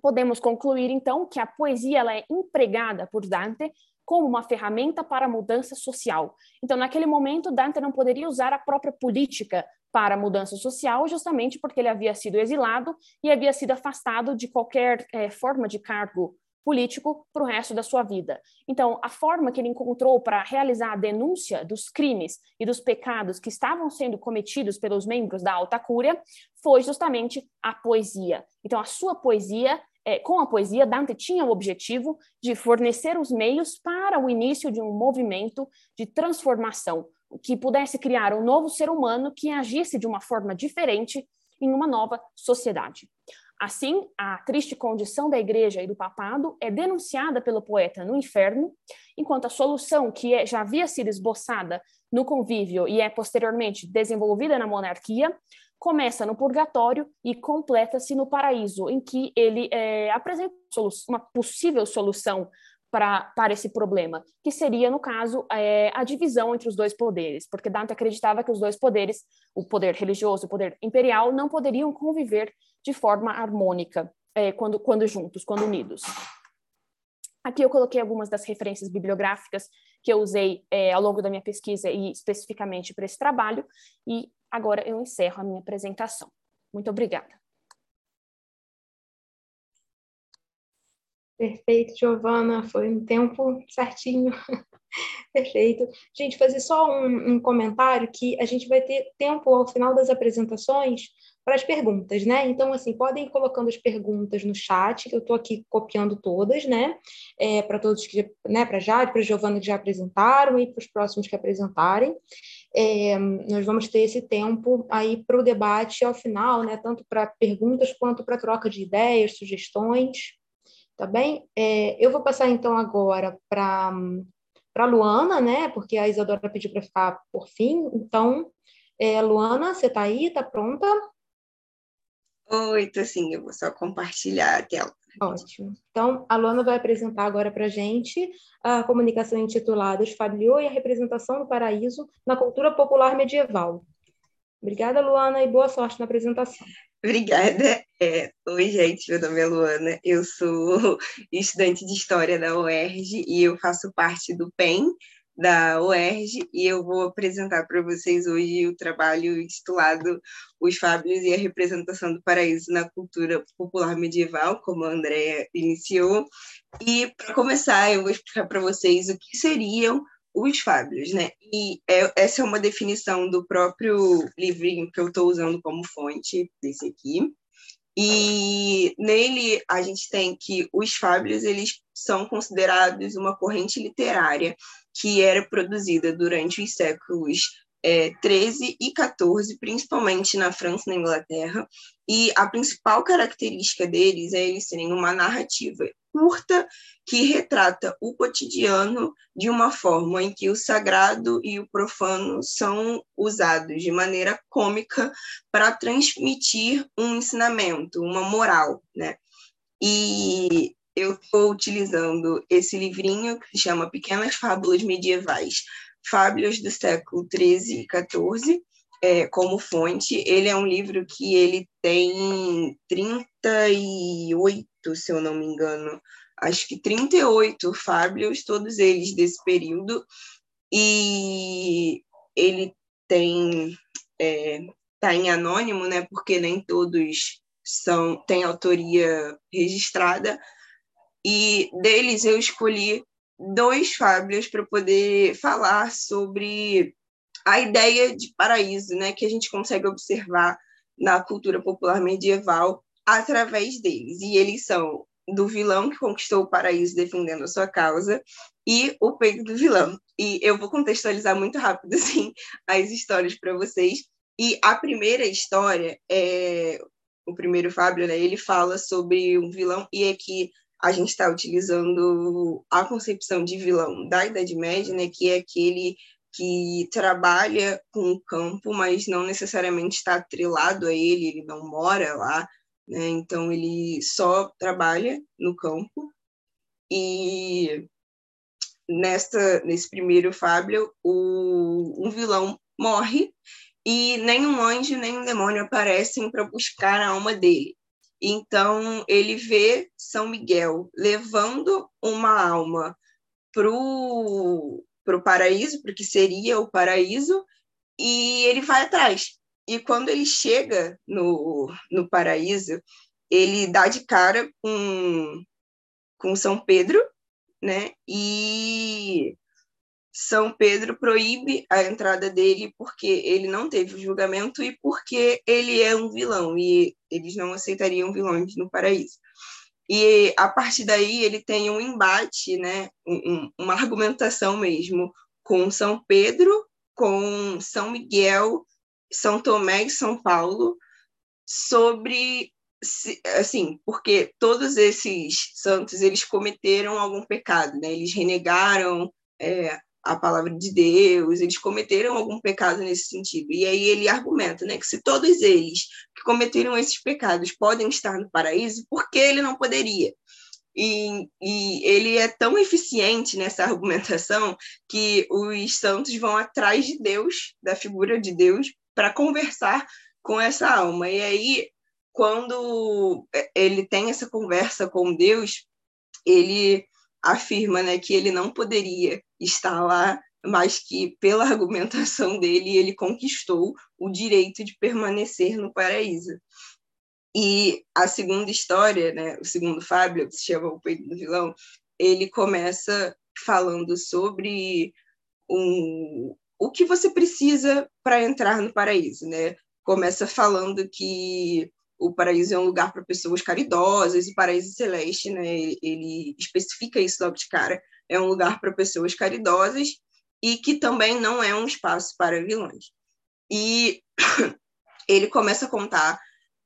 Podemos concluir, então, que a poesia ela é empregada por Dante como uma ferramenta para a mudança social. Então, naquele momento, Dante não poderia usar a própria política para a mudança social, justamente porque ele havia sido exilado e havia sido afastado de qualquer é, forma de cargo político para o resto da sua vida. Então, a forma que ele encontrou para realizar a denúncia dos crimes e dos pecados que estavam sendo cometidos pelos membros da alta cúria foi justamente a poesia. Então, a sua poesia é, com a poesia, Dante tinha o objetivo de fornecer os meios para o início de um movimento de transformação, que pudesse criar um novo ser humano que agisse de uma forma diferente em uma nova sociedade. Assim, a triste condição da igreja e do papado é denunciada pelo poeta no inferno, enquanto a solução que é, já havia sido esboçada no convívio e é posteriormente desenvolvida na monarquia começa no purgatório e completa-se no paraíso, em que ele é, apresenta uma possível solução para, para esse problema, que seria, no caso, é, a divisão entre os dois poderes, porque Dante acreditava que os dois poderes, o poder religioso e o poder imperial, não poderiam conviver de forma harmônica é, quando, quando juntos, quando unidos. Aqui eu coloquei algumas das referências bibliográficas que eu usei é, ao longo da minha pesquisa e especificamente para esse trabalho, e agora eu encerro a minha apresentação. Muito obrigada. Perfeito, Giovana, foi um tempo certinho. Perfeito. Gente, fazer só um, um, comentário que a gente vai ter tempo ao final das apresentações para as perguntas, né? Então, assim, podem ir colocando as perguntas no chat, que eu estou aqui copiando todas, né? É, para todos que, né, para Jade, para Giovana que já apresentaram e para os próximos que apresentarem. É, nós vamos ter esse tempo aí para o debate ao final, né? Tanto para perguntas quanto para troca de ideias, sugestões tá bem? É, eu vou passar então agora para para Luana, né? Porque a Isadora pediu para ficar por fim. Então, é, Luana, você está aí? Está pronta? Oi, tô sim. Eu vou só compartilhar a tela. Ótimo. Então, a Luana vai apresentar agora para a gente a comunicação intitulada Os e a representação do paraíso na cultura popular medieval. Obrigada, Luana, e boa sorte na apresentação. Obrigada. É, oi, gente, meu nome é Luana, eu sou estudante de História da UERJ e eu faço parte do PEN da UERJ e eu vou apresentar para vocês hoje o trabalho intitulado Os Fábios e a Representação do Paraíso na Cultura Popular Medieval, como a Andrea iniciou. E, para começar, eu vou explicar para vocês o que seriam os fábios, né? E é, essa é uma definição do próprio livrinho que eu estou usando como fonte desse aqui. E nele a gente tem que os fábios eles são considerados uma corrente literária que era produzida durante os séculos é, 13 e 14, principalmente na França e na Inglaterra, e a principal característica deles é eles serem uma narrativa curta que retrata o cotidiano de uma forma em que o sagrado e o profano são usados de maneira cômica para transmitir um ensinamento, uma moral, né? E eu estou utilizando esse livrinho que se chama Pequenas Fábulas Medievais, Fábulas do século 13 e 14, é, como fonte. Ele é um livro que ele tem 38, se eu não me engano, acho que 38 fábulas, todos eles desse período, e ele tem é, tá em anônimo, né? Porque nem todos são têm autoria registrada. E deles eu escolhi dois fábulas para poder falar sobre a ideia de paraíso, né, que a gente consegue observar na cultura popular medieval através deles. E eles são do vilão que conquistou o paraíso defendendo a sua causa e o peito do vilão. E eu vou contextualizar muito rápido assim as histórias para vocês. E a primeira história é o primeiro Fábio, né? Ele fala sobre um vilão e é que a gente está utilizando a concepção de vilão da Idade Média, né? Que é aquele que trabalha com o campo, mas não necessariamente está atrelado a ele, ele não mora lá, né? Então ele só trabalha no campo e nesta nesse primeiro Fábio o um vilão morre e nem um anjo nem um demônio aparecem para buscar a alma dele. Então ele vê São Miguel levando uma alma pro para o paraíso, porque seria o paraíso, e ele vai atrás. E quando ele chega no, no paraíso, ele dá de cara com, com São Pedro, né? E São Pedro proíbe a entrada dele porque ele não teve julgamento e porque ele é um vilão e eles não aceitariam vilões no paraíso. E a partir daí ele tem um embate, né, um, uma argumentação mesmo com São Pedro, com São Miguel, São Tomé e São Paulo sobre assim, porque todos esses santos eles cometeram algum pecado, né? Eles renegaram é, a palavra de Deus, eles cometeram algum pecado nesse sentido. E aí ele argumenta, né, que se todos eles que cometeram esses pecados podem estar no paraíso, por que ele não poderia? E, e, ele é tão eficiente nessa argumentação que os santos vão atrás de Deus, da figura de Deus, para conversar com essa alma. E aí, quando ele tem essa conversa com Deus, ele afirma né, que ele não poderia estar lá, mas que, pela argumentação dele, ele conquistou o direito de permanecer no paraíso. E a segunda história, né, o segundo Fábio, que se chama O Peito do Vilão, ele começa falando sobre um, o que você precisa para entrar no paraíso, né? Começa falando que o paraíso é um lugar para pessoas caridosas, e paraíso celeste, né? Ele especifica isso logo de cara, é um lugar para pessoas caridosas e que também não é um espaço para vilões. E ele começa a contar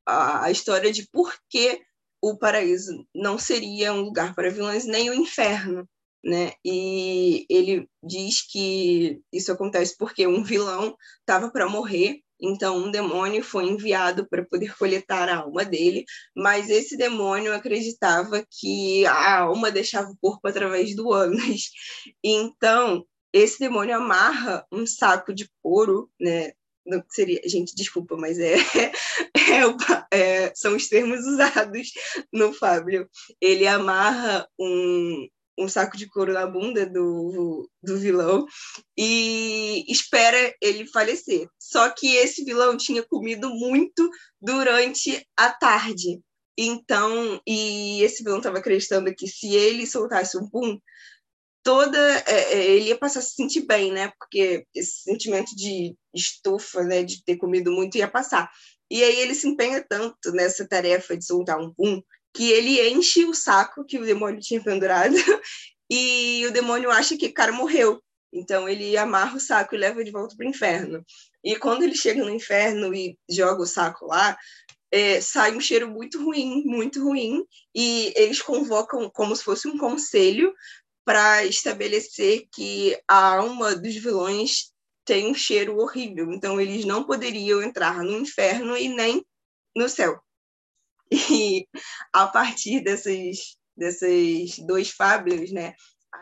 a história de por que o paraíso não seria um lugar para vilões, nem o inferno, né? E ele diz que isso acontece porque um vilão estava para morrer, então um demônio foi enviado para poder coletar a alma dele, mas esse demônio acreditava que a alma deixava o corpo através do ânus. Então esse demônio amarra um saco de couro, né, não seria, gente, desculpa, mas é, é, é, são os termos usados no Fábio. Ele amarra um, um saco de couro na bunda do, do vilão e espera ele falecer. Só que esse vilão tinha comido muito durante a tarde. Então, e esse vilão estava acreditando que se ele soltasse um pum, toda é, é, ele ia passar a se sentir bem, né? Porque esse sentimento de estufa, né, de ter comido muito ia passar. E aí ele se empenha tanto nessa tarefa de soltar um pum que ele enche o saco que o demônio tinha pendurado e o demônio acha que o cara morreu. Então ele amarra o saco e leva de volta para o inferno. E quando ele chega no inferno e joga o saco lá, é, sai um cheiro muito ruim, muito ruim, e eles convocam como se fosse um conselho para estabelecer que a alma dos vilões tem um cheiro horrível, então eles não poderiam entrar no inferno e nem no céu. E a partir desses, desses dois fábulas, né,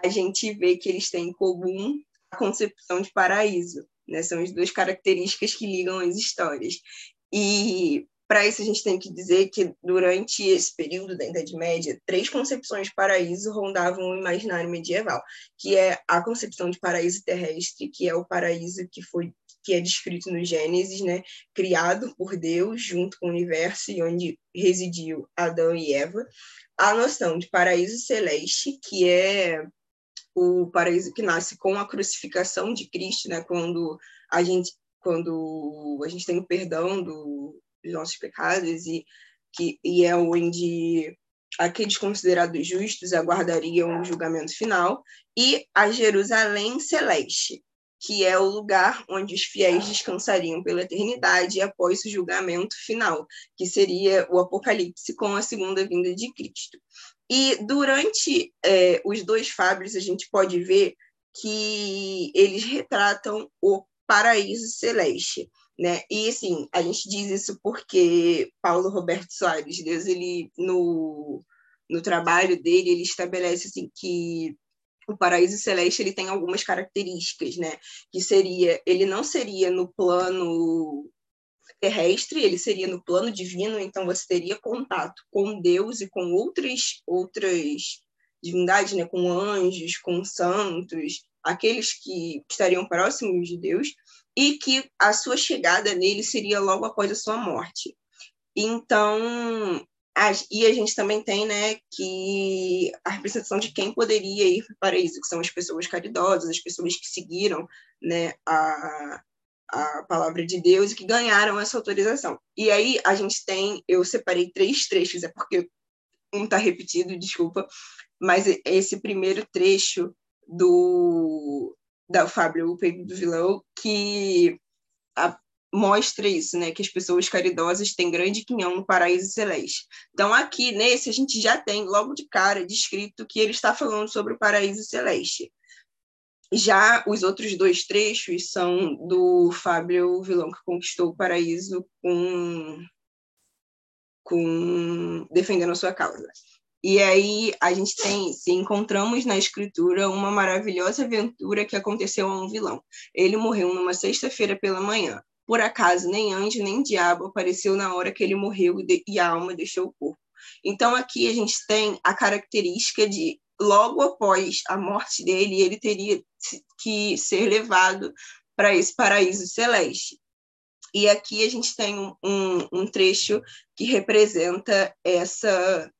a gente vê que eles têm em comum a concepção de paraíso, né? São as duas características que ligam as histórias. E para isso, a gente tem que dizer que, durante esse período da Idade Média, três concepções de paraíso rondavam o imaginário medieval, que é a concepção de paraíso terrestre, que é o paraíso que foi que é descrito no Gênesis, né, criado por Deus junto com o universo e onde residiu Adão e Eva. A noção de paraíso celeste, que é o paraíso que nasce com a crucificação de Cristo, né, quando a gente quando a gente tem o perdão do, os nossos pecados e que e é onde aqueles considerados justos aguardariam o julgamento final e a Jerusalém celeste, que é o lugar onde os fiéis descansariam pela eternidade após o julgamento final, que seria o Apocalipse com a segunda vinda de Cristo. E durante é, os dois fábulos a gente pode ver que eles retratam o paraíso celeste né? E assim, a gente diz isso porque Paulo Roberto Soares, Deus, ele no, no trabalho dele, ele estabelece assim que o paraíso celeste ele tem algumas características, né? Que seria, ele não seria no plano terrestre, ele seria no plano divino, então você teria contato com Deus e com outras outras divindades, né? Com anjos, com santos, aqueles que estariam próximos de Deus, e que a sua chegada nele seria logo após a sua morte. Então, e a gente também tem né, que a representação de quem poderia ir para o paraíso, que são as pessoas caridosas, as pessoas que seguiram né, a, a palavra de Deus e que ganharam essa autorização. E aí a gente tem, eu separei três trechos, é porque um está repetido, desculpa, mas esse primeiro trecho do, da Fábio, peito do vilão, que a, mostra isso, né? Que as pessoas caridosas têm grande quinhão no paraíso celeste. Então, aqui nesse, a gente já tem, logo de cara, descrito que ele está falando sobre o paraíso celeste. Já os outros dois trechos são do Fábio, o vilão que conquistou o paraíso com, com defendendo a sua causa. E aí a gente tem, se encontramos na escritura uma maravilhosa aventura que aconteceu a um vilão. Ele morreu numa sexta-feira pela manhã. Por acaso, nem anjo nem diabo apareceu na hora que ele morreu e a alma deixou o corpo. Então aqui a gente tem a característica de logo após a morte dele, ele teria que ser levado para esse paraíso celeste. E aqui a gente tem um, um, trecho que representa essa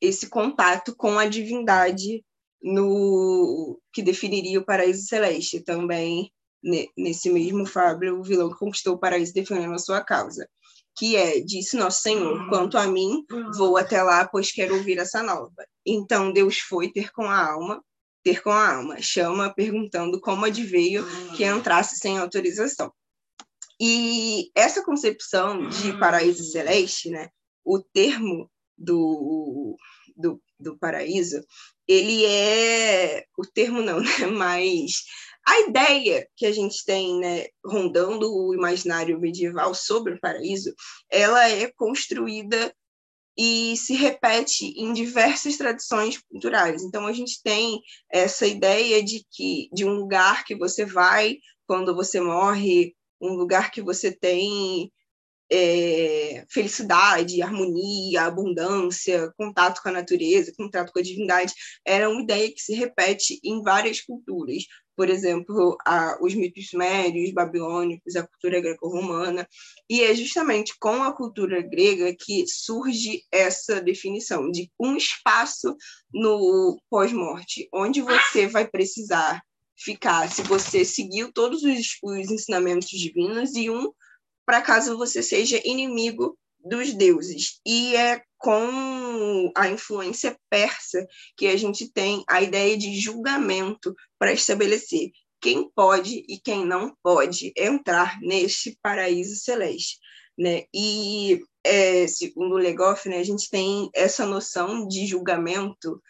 esse contato com a divindade no que definiria o paraíso celeste também nesse mesmo Fábio, o vilão que conquistou o paraíso defendendo a sua causa, que é, disse nosso Senhor, quanto a mim, vou até lá, pois quero ouvir essa nova. Então Deus foi ter com a alma, ter com a alma, chama perguntando como adveio que entrasse sem autorização. E essa concepção de paraíso celeste, né, o termo do, do, do paraíso, ele é o termo não, né? Mas a ideia que a gente tem, né, rondando o imaginário medieval sobre o paraíso, ela é construída e se repete em diversas tradições culturais. Então a gente tem essa ideia de que de um lugar que você vai quando você morre, um lugar que você tem é, felicidade, harmonia, abundância, contato com a natureza, contato com a divindade, era uma ideia que se repete em várias culturas. Por exemplo, a, os mitos sumérios, babilônicos, a cultura greco-romana. E é justamente com a cultura grega que surge essa definição de um espaço no pós-morte, onde você vai precisar ficar se você seguiu todos os, os ensinamentos divinos e um para caso você seja inimigo dos deuses. E é com a influência persa que a gente tem a ideia de julgamento para estabelecer quem pode e quem não pode entrar neste paraíso celeste. Né? E, é, segundo Legoff, né, a gente tem essa noção de julgamento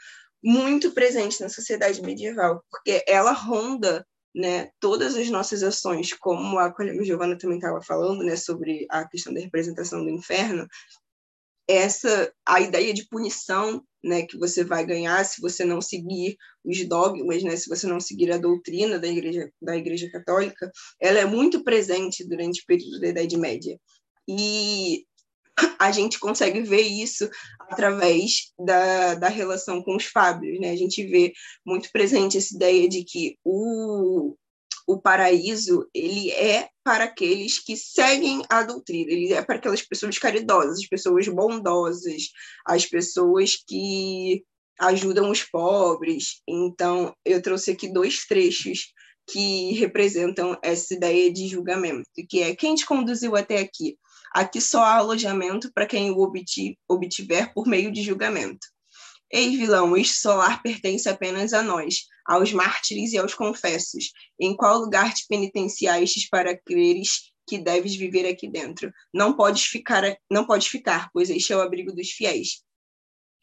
muito presente na sociedade medieval, porque ela ronda né, todas as nossas ações, como a Giovana também estava falando, né, sobre a questão da representação do inferno, essa a ideia de punição, né, que você vai ganhar se você não seguir os dogmas, né, se você não seguir a doutrina da igreja da igreja católica, ela é muito presente durante o período da Idade Média. E a gente consegue ver isso através da, da relação com os Fábios, né? A gente vê muito presente essa ideia de que o, o paraíso ele é para aqueles que seguem a doutrina, ele é para aquelas pessoas caridosas, as pessoas bondosas, as pessoas que ajudam os pobres. Então, eu trouxe aqui dois trechos que representam essa ideia de julgamento, que é quem te conduziu até aqui? Aqui só há alojamento para quem o obtiver por meio de julgamento. Ei, vilão, este solar pertence apenas a nós, aos mártires e aos confessos. Em qual lugar te penitenciastes para creres que deves viver aqui dentro? Não podes ficar, não podes ficar, pois este é o abrigo dos fiéis.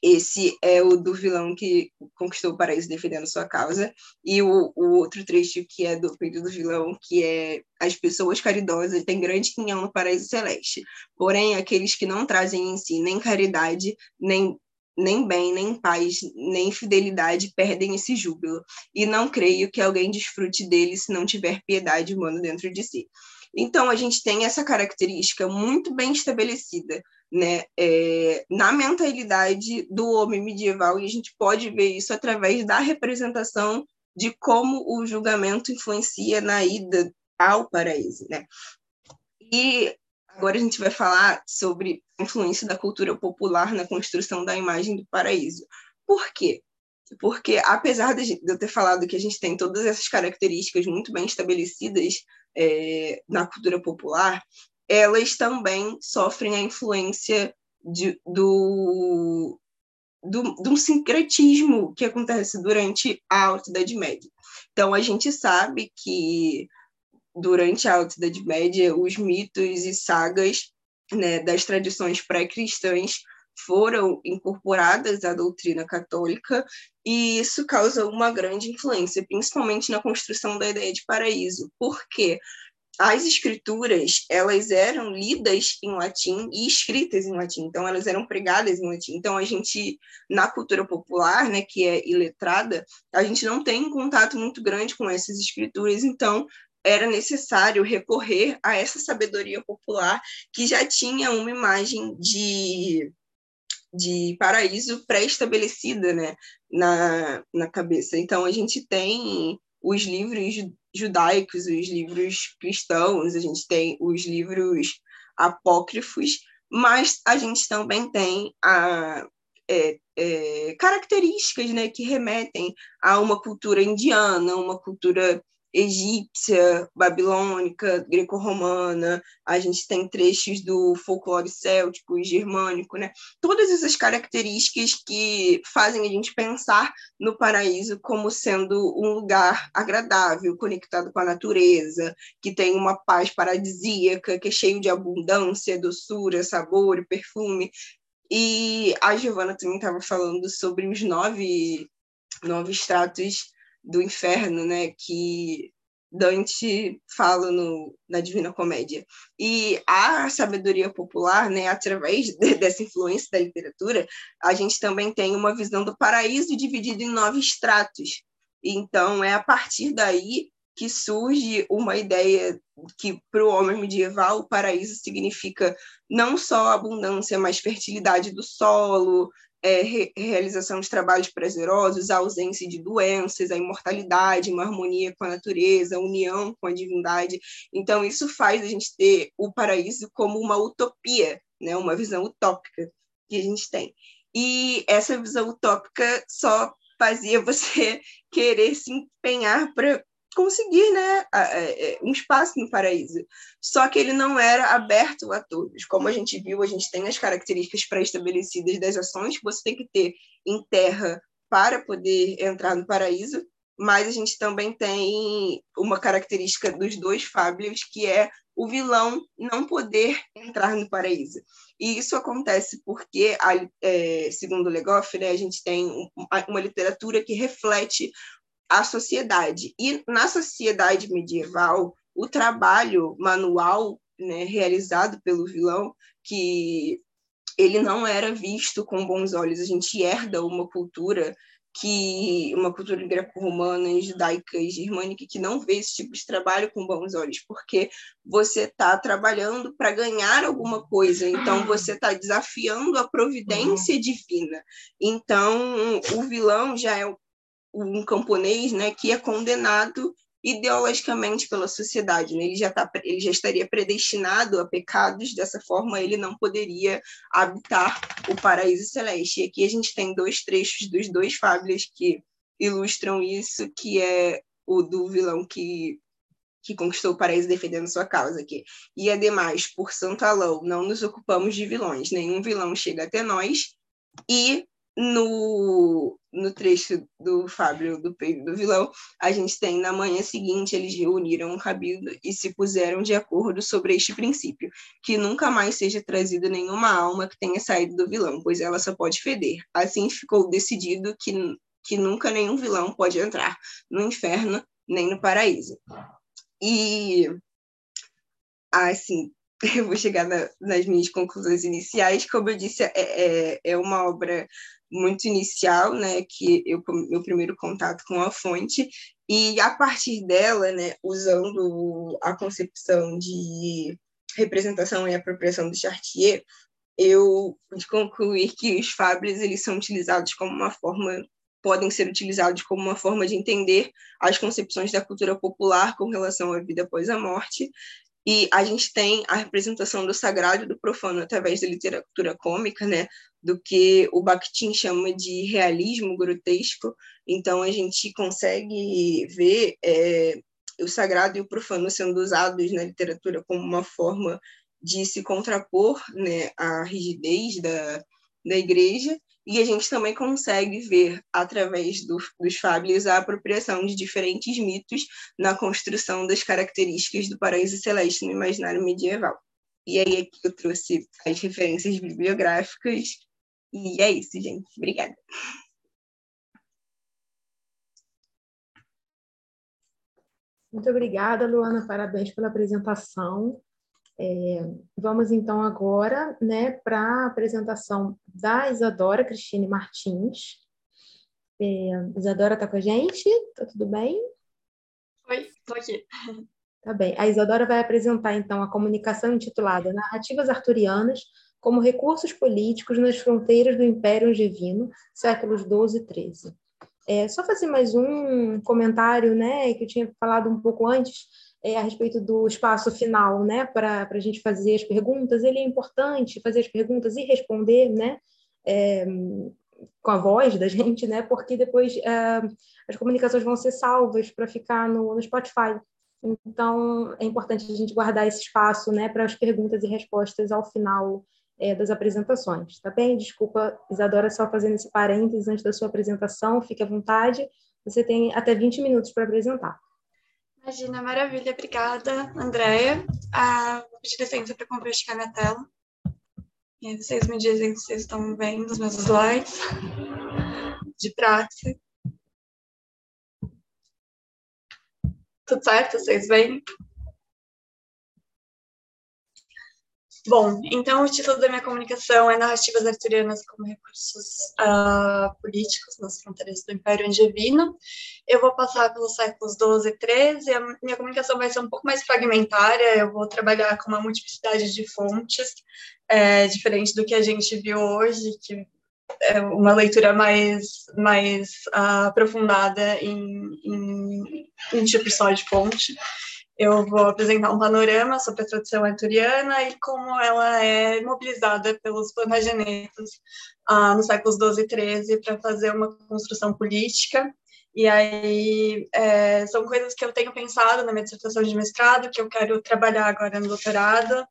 Esse é o do vilão que conquistou o paraíso defendendo sua causa. E o, o outro trecho que é do peito do vilão, que é as pessoas caridosas têm grande quinhão no paraíso celeste. Porém, aqueles que não trazem em si nem caridade, nem nem bem, nem paz, nem fidelidade perdem esse júbilo, e não creio que alguém desfrute dele se não tiver piedade humana dentro de si. Então, a gente tem essa característica muito bem estabelecida né, é, na mentalidade do homem medieval, e a gente pode ver isso através da representação de como o julgamento influencia na ida ao paraíso. Né? E agora a gente vai falar sobre a influência da cultura popular na construção da imagem do paraíso. Por quê? Porque, apesar de eu ter falado que a gente tem todas essas características muito bem estabelecidas é, na cultura popular, elas também sofrem a influência de, do, do, do sincretismo que acontece durante a Alta Idade Média. Então, a gente sabe que durante a Alta Idade Média, os mitos e sagas né, das tradições pré-cristãs foram incorporadas à doutrina católica e isso causa uma grande influência, principalmente na construção da ideia de paraíso. Por quê? As escrituras elas eram lidas em latim e escritas em latim, então elas eram pregadas em latim. Então a gente na cultura popular, né, que é iletrada, a gente não tem um contato muito grande com essas escrituras, então era necessário recorrer a essa sabedoria popular que já tinha uma imagem de de paraíso pré-estabelecida né, na, na cabeça. Então, a gente tem os livros judaicos, os livros cristãos, a gente tem os livros apócrifos, mas a gente também tem a, é, é, características né, que remetem a uma cultura indiana, uma cultura egípcia, babilônica, greco-romana, a gente tem trechos do folclore céltico e germânico, né? Todas essas características que fazem a gente pensar no paraíso como sendo um lugar agradável, conectado com a natureza, que tem uma paz paradisíaca, que é cheio de abundância, doçura, sabor e perfume. E a Giovana também estava falando sobre os nove, nove estratos do inferno, né, que Dante fala no, na Divina Comédia. E a sabedoria popular, né, através de, dessa influência da literatura, a gente também tem uma visão do paraíso dividido em nove estratos. Então, é a partir daí que surge uma ideia que, para o homem medieval, o paraíso significa não só abundância, mas fertilidade do solo, é, re realização de trabalhos prazerosos, a ausência de doenças, a imortalidade, uma harmonia com a natureza, a união com a divindade. Então, isso faz a gente ter o paraíso como uma utopia, né? uma visão utópica que a gente tem. E essa visão utópica só fazia você querer se empenhar para conseguir né, é, um espaço no paraíso. Só que ele não era aberto a todos. Como a gente viu, a gente tem as características pré-estabelecidas das ações que você tem que ter em terra para poder entrar no paraíso, mas a gente também tem uma característica dos dois fábulos, que é o vilão não poder entrar no paraíso. E isso acontece porque, é, segundo Legoff, né, a gente tem uma literatura que reflete a sociedade. E na sociedade medieval, o trabalho manual né, realizado pelo vilão, que ele não era visto com bons olhos. A gente herda uma cultura que uma cultura greco-romana, judaica e germânica que não vê esse tipo de trabalho com bons olhos, porque você está trabalhando para ganhar alguma coisa, então você está desafiando a providência uhum. divina. Então, o vilão já é um camponês né, que é condenado ideologicamente pela sociedade, né? ele já tá, ele já estaria predestinado a pecados, dessa forma ele não poderia habitar o paraíso celeste. E aqui a gente tem dois trechos dos dois fábulas que ilustram isso, que é o do vilão que que conquistou o paraíso defendendo sua causa aqui. E ademais, por Santo Alão, não nos ocupamos de vilões, nenhum vilão chega até nós, e no, no trecho do Fábio, do peito do vilão, a gente tem na manhã seguinte eles reuniram o cabildo e se puseram de acordo sobre este princípio, que nunca mais seja trazida nenhuma alma que tenha saído do vilão, pois ela só pode feder. Assim ficou decidido que, que nunca nenhum vilão pode entrar no inferno nem no paraíso. E assim, eu vou chegar na, nas minhas conclusões iniciais. Como eu disse, é, é, é uma obra muito inicial, né, que eu meu primeiro contato com a fonte e a partir dela, né, usando a concepção de representação e apropriação do Chartier, eu pude concluir que os fables eles são utilizados como uma forma podem ser utilizados como uma forma de entender as concepções da cultura popular com relação à vida após a morte e a gente tem a representação do sagrado e do profano através da literatura cômica, né? Do que o Bakhtin chama de realismo grotesco. Então, a gente consegue ver é, o sagrado e o profano sendo usados na literatura como uma forma de se contrapor né, à rigidez da, da igreja e a gente também consegue ver, através do, dos fábulas, a apropriação de diferentes mitos na construção das características do paraíso celeste no imaginário medieval. E aí aqui eu trouxe as referências bibliográficas. E é isso, gente. Obrigada. Muito obrigada, Luana, parabéns pela apresentação. É, vamos então agora né, para a apresentação da Isadora Cristine Martins. É, Isadora está com a gente? Está tudo bem? Oi, estou aqui. Tá bem. A Isadora vai apresentar então a comunicação intitulada Narrativas Arturianas como recursos políticos nas fronteiras do Império Angevino, séculos 12 e 13. É, só fazer mais um comentário, né, que eu tinha falado um pouco antes, é, a respeito do espaço final, né, para a gente fazer as perguntas. Ele é importante fazer as perguntas e responder, né, é, com a voz da gente, né, porque depois é, as comunicações vão ser salvas para ficar no, no Spotify. Então, é importante a gente guardar esse espaço, né, para as perguntas e respostas ao final é, das apresentações, tá bem? Desculpa, Isadora, só fazendo esse parênteses antes da sua apresentação, fique à vontade. Você tem até 20 minutos para apresentar. Imagina, maravilha, obrigada, Andréia. Ah, vou pedir licença para compartilhar minha tela. E vocês me dizem se vocês estão vendo os meus slides de praxe. Tudo certo? Vocês veem? Bom, então o título da minha comunicação é Narrativas Arturianas como Recursos uh, Políticos nas Fronteiras do Império Angevino. Eu vou passar pelos séculos 12 e 13, a minha comunicação vai ser um pouco mais fragmentária, eu vou trabalhar com uma multiplicidade de fontes, é, diferente do que a gente viu hoje, que é uma leitura mais, mais uh, aprofundada em, em um tipo só de fonte. Eu vou apresentar um panorama sobre a tradição arturiana e como ela é mobilizada pelos plantagenetos ah, nos séculos 12 e 13 para fazer uma construção política. E aí é, são coisas que eu tenho pensado na minha dissertação de mestrado, que eu quero trabalhar agora no doutorado,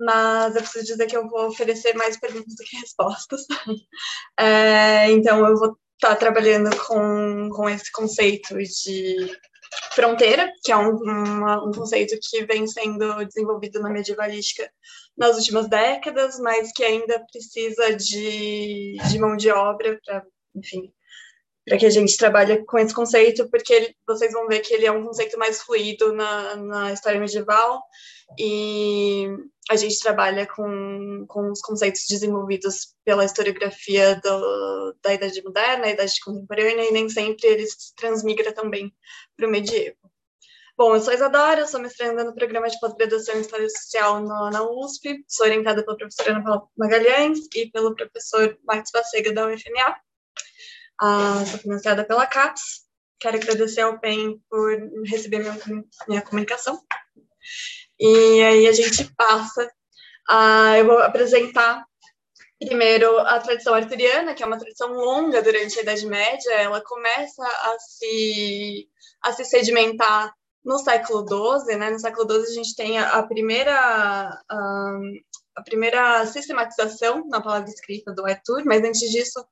mas eu preciso dizer que eu vou oferecer mais perguntas do que respostas. É, então eu vou estar tá trabalhando com, com esse conceito de fronteira, que é um, um conceito que vem sendo desenvolvido na medievalística nas últimas décadas, mas que ainda precisa de, de mão de obra para, enfim, para que a gente trabalhe com esse conceito, porque ele, vocês vão ver que ele é um conceito mais fluido na, na história medieval, e a gente trabalha com, com os conceitos desenvolvidos pela historiografia do, da Idade Moderna, Idade Contemporânea, e nem sempre eles transmigram também para o medievo. Bom, eu sou Isadora, sou mestranda no programa de pós-graduação em História Social no, na USP, sou orientada pela professora Ana Magalhães e pelo professor Marcos Bacega, da UFMA. Ah, sou financiada pela CAPES. Quero agradecer ao PEN por receber minha, minha comunicação. E aí a gente passa. A, eu vou apresentar primeiro a tradição arturiana, que é uma tradição longa durante a Idade Média. Ela começa a se, a se sedimentar no século XII, né? No século XII a gente tem a, a primeira a primeira sistematização na palavra escrita do Arthur, mas antes disso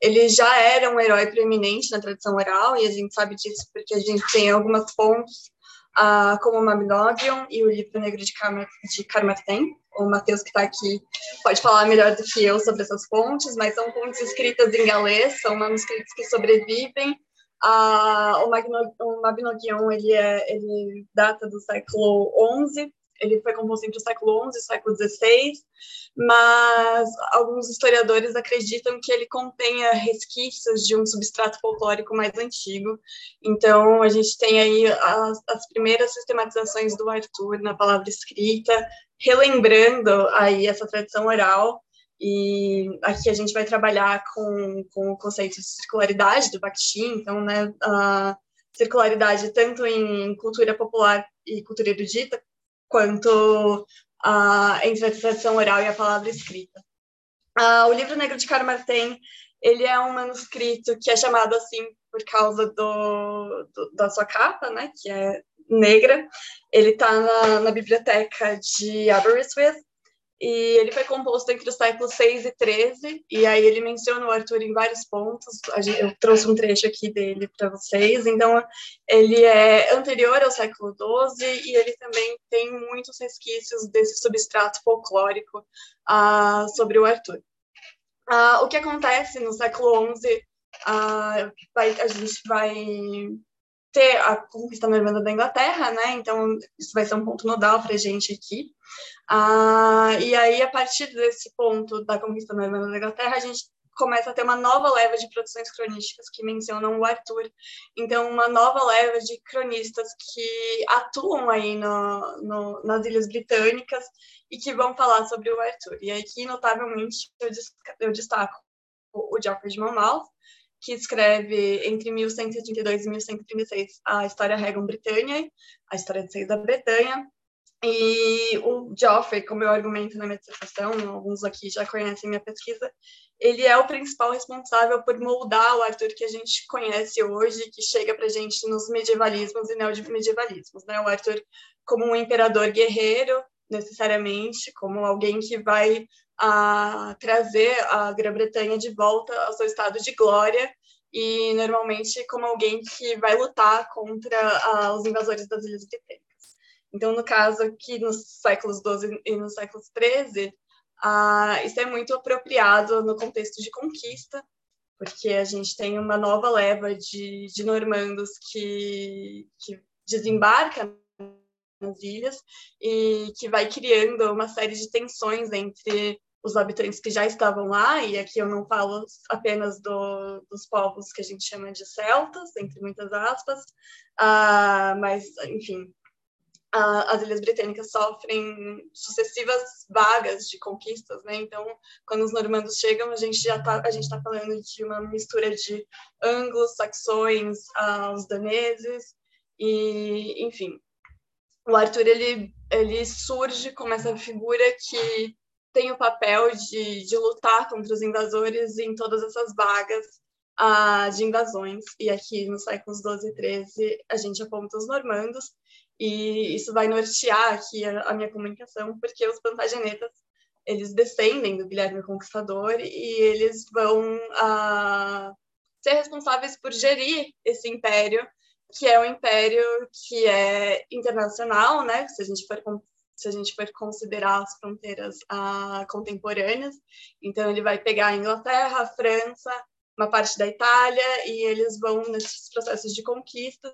ele já era um herói preeminente na tradição oral e a gente sabe disso porque a gente tem algumas fontes uh, como Mabinogion e o Livro Negro de, Car de Carmarthen. O Matheus, que está aqui, pode falar melhor do que eu sobre essas fontes, mas são fontes escritas em galês, são manuscritos que sobrevivem. Uh, o, Magno, o Mabinogion, ele, é, ele data do século XI, ele foi composto entre o século XI e o século XVI, mas alguns historiadores acreditam que ele contenha resquícios de um substrato folclórico mais antigo. Então, a gente tem aí as, as primeiras sistematizações do Arthur na palavra escrita, relembrando aí essa tradição oral, e aqui a gente vai trabalhar com, com o conceito de circularidade do Bakhtin, então, né, a circularidade tanto em cultura popular e cultura erudita, quanto a tradição oral e a palavra escrita. Uh, o livro negro de Carmarthen ele é um manuscrito que é chamado assim por causa do, do da sua capa, né, que é negra. Ele está na, na, biblioteca de Aberystwyth e ele foi composto entre os séculos 6 e 13, e aí ele menciona o Arthur em vários pontos, eu trouxe um trecho aqui dele para vocês, então ele é anterior ao século 12 e ele também tem muitos resquícios desse substrato folclórico uh, sobre o Arthur. Uh, o que acontece no século 11, uh, vai, a gente vai ter a conquista normanda da Inglaterra, né? Então, isso vai ser um ponto nodal para a gente aqui. Ah, e aí, a partir desse ponto da conquista normanda da Inglaterra, a gente começa a ter uma nova leva de produções cronísticas que mencionam o Arthur. Então, uma nova leva de cronistas que atuam aí no, no, nas Ilhas Britânicas e que vão falar sobre o Arthur. E aqui, notavelmente, eu destaco o Geoffrey de Monmouth, que escreve entre 1132 e 1136 a história Regan Britânia, a história de seis da Bretanha, e o Geoffrey, como eu argumento na minha dissertação, alguns aqui já conhecem minha pesquisa, ele é o principal responsável por moldar o Arthur que a gente conhece hoje, que chega para a gente nos medievalismos e neomedievalismos. Né? O Arthur como um imperador guerreiro, necessariamente, como alguém que vai a, trazer a Grã-Bretanha de volta ao seu estado de glória, e normalmente como alguém que vai lutar contra a, os invasores das Ilhas Britânicas. Então, no caso aqui, nos séculos XII e nos séculos XIII, ah, isso é muito apropriado no contexto de conquista, porque a gente tem uma nova leva de, de normandos que, que desembarca nas ilhas e que vai criando uma série de tensões entre os habitantes que já estavam lá, e aqui eu não falo apenas do, dos povos que a gente chama de celtas, entre muitas aspas, uh, mas, enfim, as Ilhas Britânicas sofrem sucessivas vagas de conquistas, né? Então, quando os normandos chegam, a gente já tá, a gente está falando de uma mistura de anglos, saxões, uh, os daneses e, enfim, o Arthur ele ele surge como essa figura que tem o papel de, de lutar contra os invasores em todas essas vagas uh, de invasões. E aqui nos séculos 12 e 13 a gente aponta os normandos e isso vai nortear aqui a, a minha comunicação, porque os Plantagenetas, eles descendem do Guilherme Conquistador e eles vão uh, ser responsáveis por gerir esse império, que é um império que é internacional, né? Se a gente for se a gente for considerar as fronteiras uh, contemporâneas, então ele vai pegar a Inglaterra, a França, uma parte da Itália e eles vão nesses processos de conquista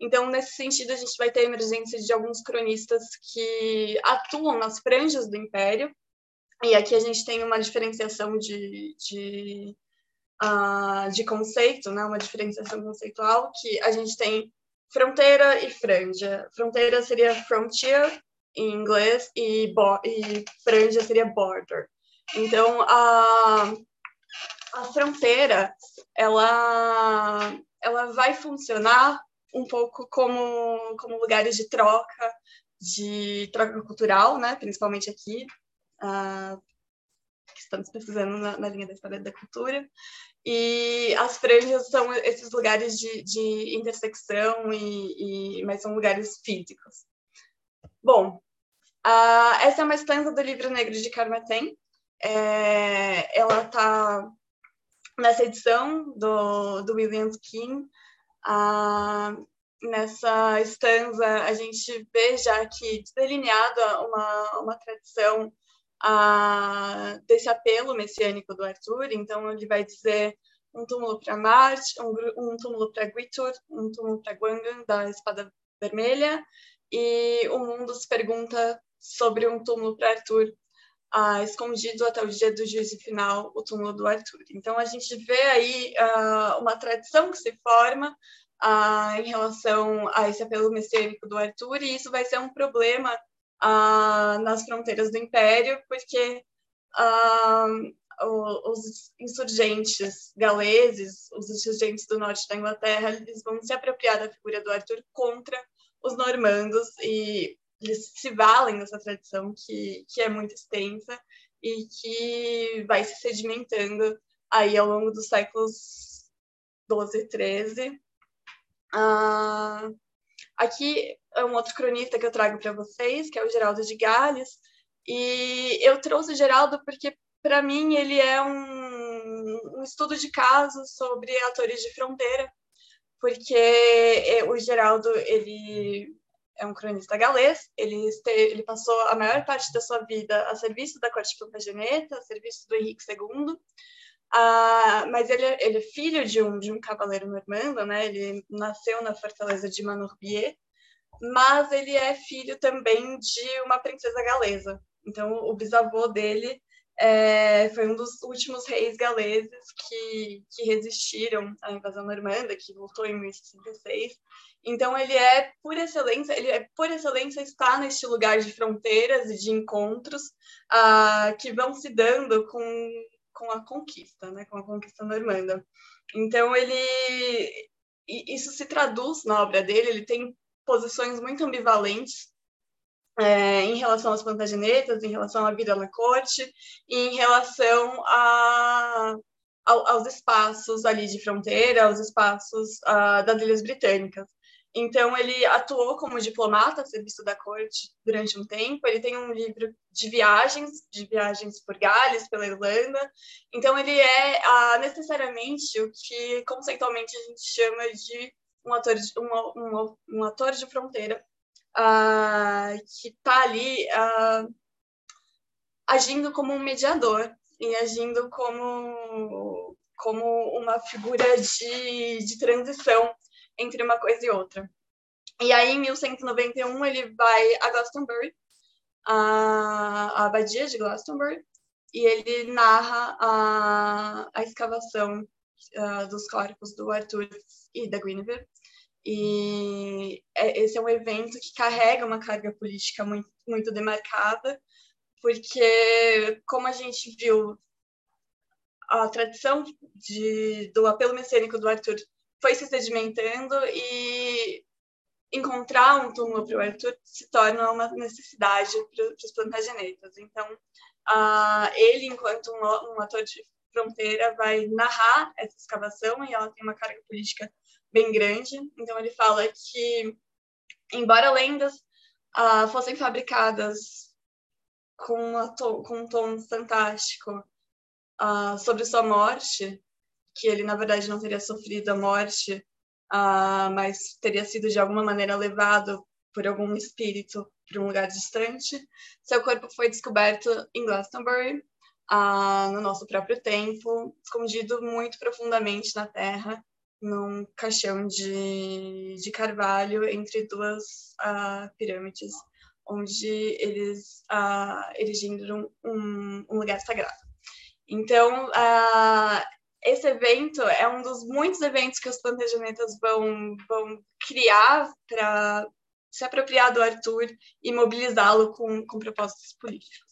então, nesse sentido, a gente vai ter a emergência de alguns cronistas que atuam nas franjas do Império, e aqui a gente tem uma diferenciação de, de, uh, de conceito, né? uma diferenciação conceitual, que a gente tem fronteira e franja. Fronteira seria frontier, em inglês, e, e franja seria border. Então, a, a fronteira, ela, ela vai funcionar um pouco como, como lugares de troca, de troca cultural, né? principalmente aqui, uh, que estamos pesquisando na, na, linha da história da cultura. E as franjas são esses lugares de, de intersecção, e, e, mas são lugares físicos. Bom, uh, essa é uma estança do livro negro de Carmatem. É, ela está nessa edição do, do William King, ah, nessa estanza, a gente vê já que delineada uma, uma tradição ah, desse apelo messiânico do Arthur. Então, ele vai dizer um túmulo para Marte, um, um túmulo para Gwitur, um túmulo para Gwangan, da Espada Vermelha, e o mundo se pergunta sobre um túmulo para Arthur, ah, escondido até o dia do juízo final, o túmulo do Arthur. Então, a gente vê aí ah, uma tradição que se forma ah, em relação a esse apelo messiânico do Arthur, e isso vai ser um problema ah, nas fronteiras do Império, porque ah, os insurgentes galeses, os insurgentes do norte da Inglaterra, eles vão se apropriar da figura do Arthur contra os normandos e eles se valem dessa tradição que, que é muito extensa e que vai se sedimentando aí ao longo dos séculos 12 e 13. Ah, aqui é um outro cronista que eu trago para vocês, que é o Geraldo de Gales, e eu trouxe o Geraldo porque, para mim, ele é um, um estudo de caso sobre atores de fronteira, porque é, o Geraldo, ele é um cronista galês, ele, ele passou a maior parte da sua vida a serviço da corte plantageneta, a serviço do Henrique II, Uh, mas ele, é, ele é filho de um, de um cavaleiro normando, né? Ele nasceu na fortaleza de Manorbier, mas ele é filho também de uma princesa galesa. Então, o bisavô dele é, foi um dos últimos reis galeses que, que resistiram à invasão normanda, que voltou em 1066. Então ele é por excelência, ele é por excelência está neste lugar de fronteiras e de encontros uh, que vão se dando com, com a conquista, né, com a conquista normanda. Então ele isso se traduz na obra dele, ele tem posições muito ambivalentes é, em relação às plantagenetas, em relação à vida na corte e em relação a, aos espaços ali de fronteira, aos espaços uh, das Ilhas Britânicas. Então, ele atuou como diplomata, serviço da corte, durante um tempo. Ele tem um livro de viagens, de viagens por Gales, pela Irlanda. Então, ele é uh, necessariamente o que conceitualmente a gente chama de um ator de, um, um, um ator de fronteira uh, que está ali uh, agindo como um mediador e agindo como, como uma figura de, de transição entre uma coisa e outra. E aí, em 1191, ele vai a Glastonbury, a, a abadia de Glastonbury, e ele narra a, a escavação uh, dos corpos do Arthur e da Guinevere. E é, esse é um evento que carrega uma carga política muito, muito demarcada, porque, como a gente viu, a tradição de, do apelo messiânico do Arthur foi se sedimentando e encontrar um túmulo para o Arthur se torna uma necessidade para os plantagenetas. Então, uh, ele, enquanto um, um ator de fronteira, vai narrar essa escavação e ela tem uma carga política bem grande. Então ele fala que, embora lendas uh, fossem fabricadas com, com um tom fantástico uh, sobre sua morte, que ele na verdade não teria sofrido a morte, uh, mas teria sido de alguma maneira levado por algum espírito para um lugar distante. Seu corpo foi descoberto em Glastonbury, uh, no nosso próprio tempo, escondido muito profundamente na terra, num caixão de, de carvalho entre duas uh, pirâmides, onde eles uh, erigiram um, um, lugar sagrado. Então, uh, esse evento é um dos muitos eventos que os planejamentos vão, vão criar para se apropriar do Arthur e mobilizá-lo com, com propósitos políticos.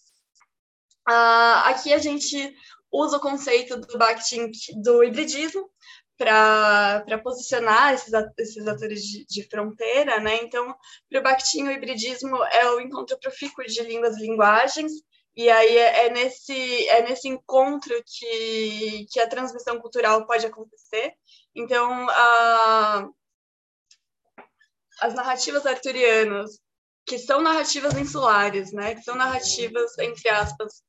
Uh, aqui a gente usa o conceito do Bakhtin do hibridismo para posicionar esses, esses atores de, de, fronteira, né? Então, para o Bakhtin, o hibridismo é o encontro profícuo de línguas e linguagens, e aí é, é, nesse, é nesse encontro que, que a transmissão cultural pode acontecer. Então, a, as narrativas arturianas, que são narrativas insulares, né? Que são narrativas, entre aspas,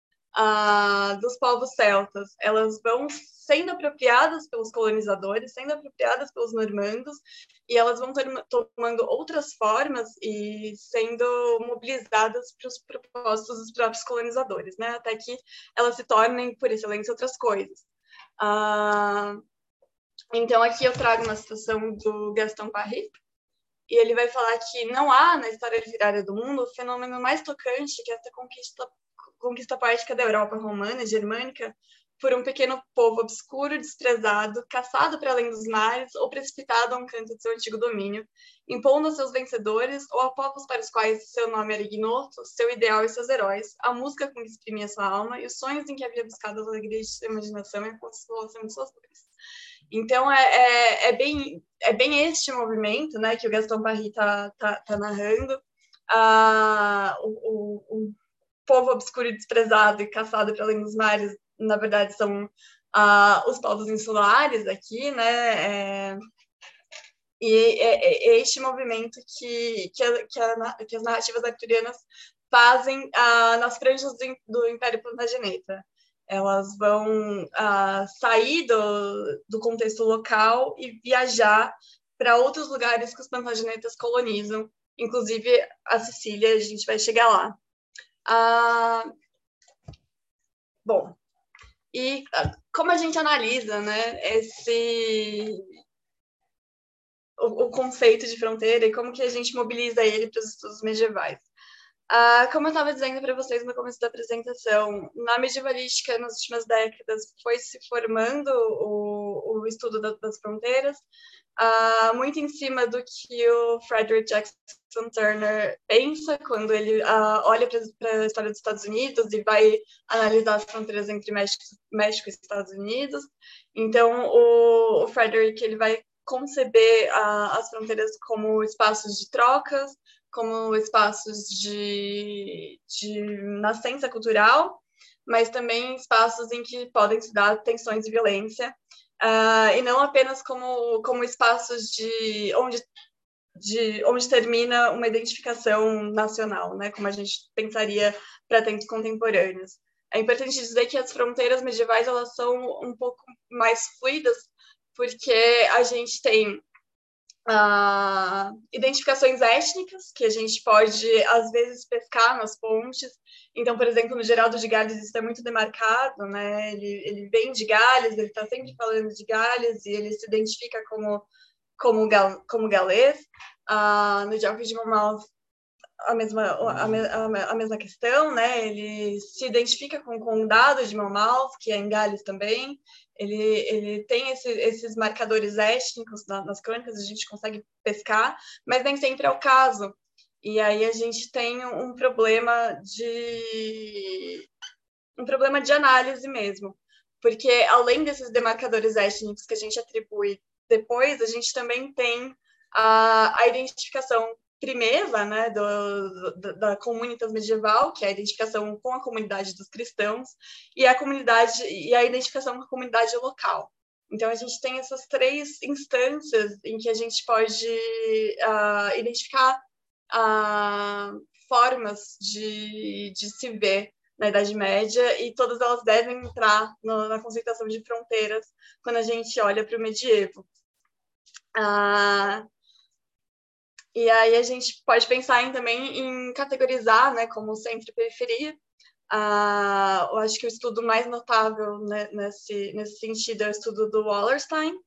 dos povos celtas, elas vão sendo apropriadas pelos colonizadores, sendo apropriadas pelos normandos, e elas vão tomando outras formas e sendo mobilizadas para os propósitos dos próprios colonizadores, né? Até que elas se tornem, por excelência, outras coisas. Uh, então, aqui eu trago uma citação do Gaston Parry, e ele vai falar que não há na história literária do mundo o fenômeno mais tocante que essa conquista, conquista poética da Europa romana e germânica por um pequeno povo obscuro, desprezado, caçado para além dos mares ou precipitado a um canto de seu antigo domínio, impondo a seus vencedores ou a povos para os quais seu nome era ignoto, seu ideal e seus heróis, a música com que exprimia sua alma e os sonhos em que havia buscado as alegrias de sua imaginação e a consolação de suas dores. Então, é, é, é, bem, é bem este movimento né, que o Gaston Parry está tá, tá narrando, ah, o, o povo obscuro e desprezado e caçado para além dos mares na verdade, são uh, os povos insulares aqui, né? É, e é, é, este movimento que, que, a, que, a, que, as narrativas arturianas fazem uh, nas franjas do, do Império Plantageneta. Elas vão uh, sair do, do contexto local e viajar para outros lugares que os plantagenetas colonizam, inclusive a Sicília, a gente vai chegar lá. Uh, bom, e ah, como a gente analisa né, esse o, o conceito de fronteira e como que a gente mobiliza ele para os estudos medievais. Ah, como eu estava dizendo para vocês no começo da apresentação, na medievalística, nas últimas décadas, foi se formando o, o estudo da, das fronteiras, ah, muito em cima do que o Frederick Jackson Turner pensa quando ele ah, olha para a história dos Estados Unidos e vai analisar as fronteiras entre México, México e Estados Unidos. Então, o, o Frederick ele vai conceber as fronteiras como espaços de trocas, como espaços de, de nascença cultural, mas também espaços em que podem se dar tensões e violência, uh, e não apenas como, como espaços de onde, de onde termina uma identificação nacional, né, como a gente pensaria para tempos contemporâneos. É importante dizer que as fronteiras medievais elas são um pouco mais fluidas, porque a gente tem uh, identificações étnicas, que a gente pode, às vezes, pescar nas pontes. Então, por exemplo, no Geraldo de Gales isso é muito demarcado, né? Ele, ele vem de Gales, ele está sempre falando de Gales e ele se identifica como, como, gal, como galês. Uh, no Geoffrey de Monmouth, a mesma, a, a, mesma questão, né? Ele se identifica com o condado de Monmouth, que é em Gales também. Ele, ele tem esse, esses marcadores étnicos na, nas crônicas, a gente consegue pescar, mas nem sempre é o caso. E aí a gente tem um problema de um problema de análise mesmo, porque além desses demarcadores étnicos que a gente atribui depois, a gente também tem a, a identificação primeva né, do, do, da comunidade medieval, que é a identificação com a comunidade dos cristãos, e a comunidade e a identificação com a comunidade local. Então a gente tem essas três instâncias em que a gente pode uh, identificar uh, formas de, de se ver na Idade Média e todas elas devem entrar no, na conceituação de fronteiras quando a gente olha para o medievo. Uh, e aí a gente pode pensar em, também em categorizar, né, como centro e periferia. Ah, eu acho que o estudo mais notável né, nesse, nesse sentido é o estudo do Wallerstein,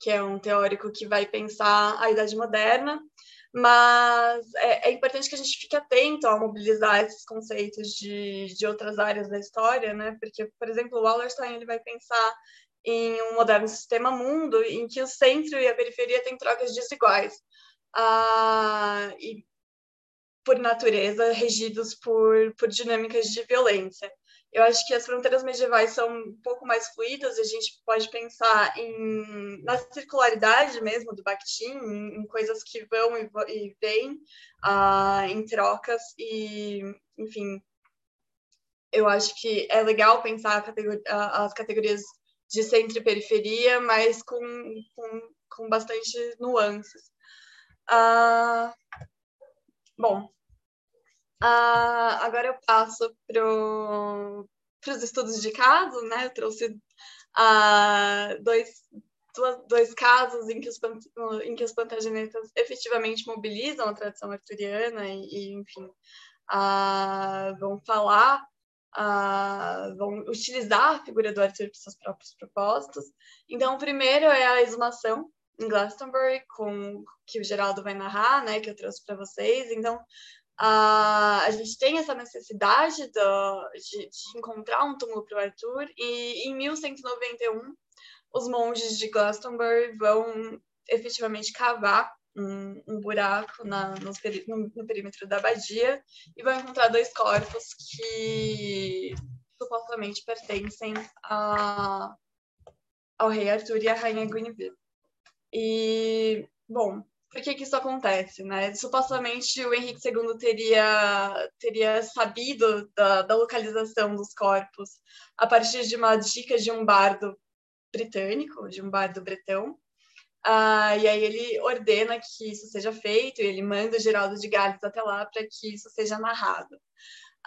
que é um teórico que vai pensar a Idade Moderna, mas é, é, importante que a gente fique atento a mobilizar esses conceitos de, de outras áreas da história, né? Porque, por exemplo, o Wallerstein ele vai pensar em um moderno sistema mundo em que o centro e a periferia têm trocas desiguais ah, e, por natureza, regidos por, por dinâmicas de violência. Eu acho que as fronteiras medievais são um pouco mais fluidas, a gente pode pensar em, na circularidade mesmo do Bakhtin, em, em coisas que vão e, e vêm ah, em trocas, e, enfim, eu acho que é legal pensar as categorias de centro e periferia, mas com, com, com bastante nuances. Ah, bom, ah, agora eu passo para os estudos de caso, né? Eu trouxe ah, dois, dois casos em que, os, em que os plantagenetas efetivamente mobilizam a tradição arturiana e, e enfim, ah, vão falar, vão utilizar a figura do Arthur para seus próprios propósitos. Então, o primeiro é a exumação, em Glastonbury, com que o Geraldo vai narrar, né, que eu trouxe para vocês. Então, a, a gente tem essa necessidade de, de encontrar um túmulo para o Arthur, e em 1191, os monges de Glastonbury vão efetivamente cavar um, um buraco na, no, no, perímetro da abadia e vão encontrar dois corpos que supostamente pertencem a, ao rei Arthur e à rainha Guinevere. E, bom, por que, que isso acontece, né? Supostamente o Henrique II teria, teria sabido da, da localização dos corpos a partir de uma dica de um bardo britânico, de um bardo bretão, ah, e aí ele ordena que isso seja feito, e ele manda o Geraldo de Gales até lá para que isso seja narrado.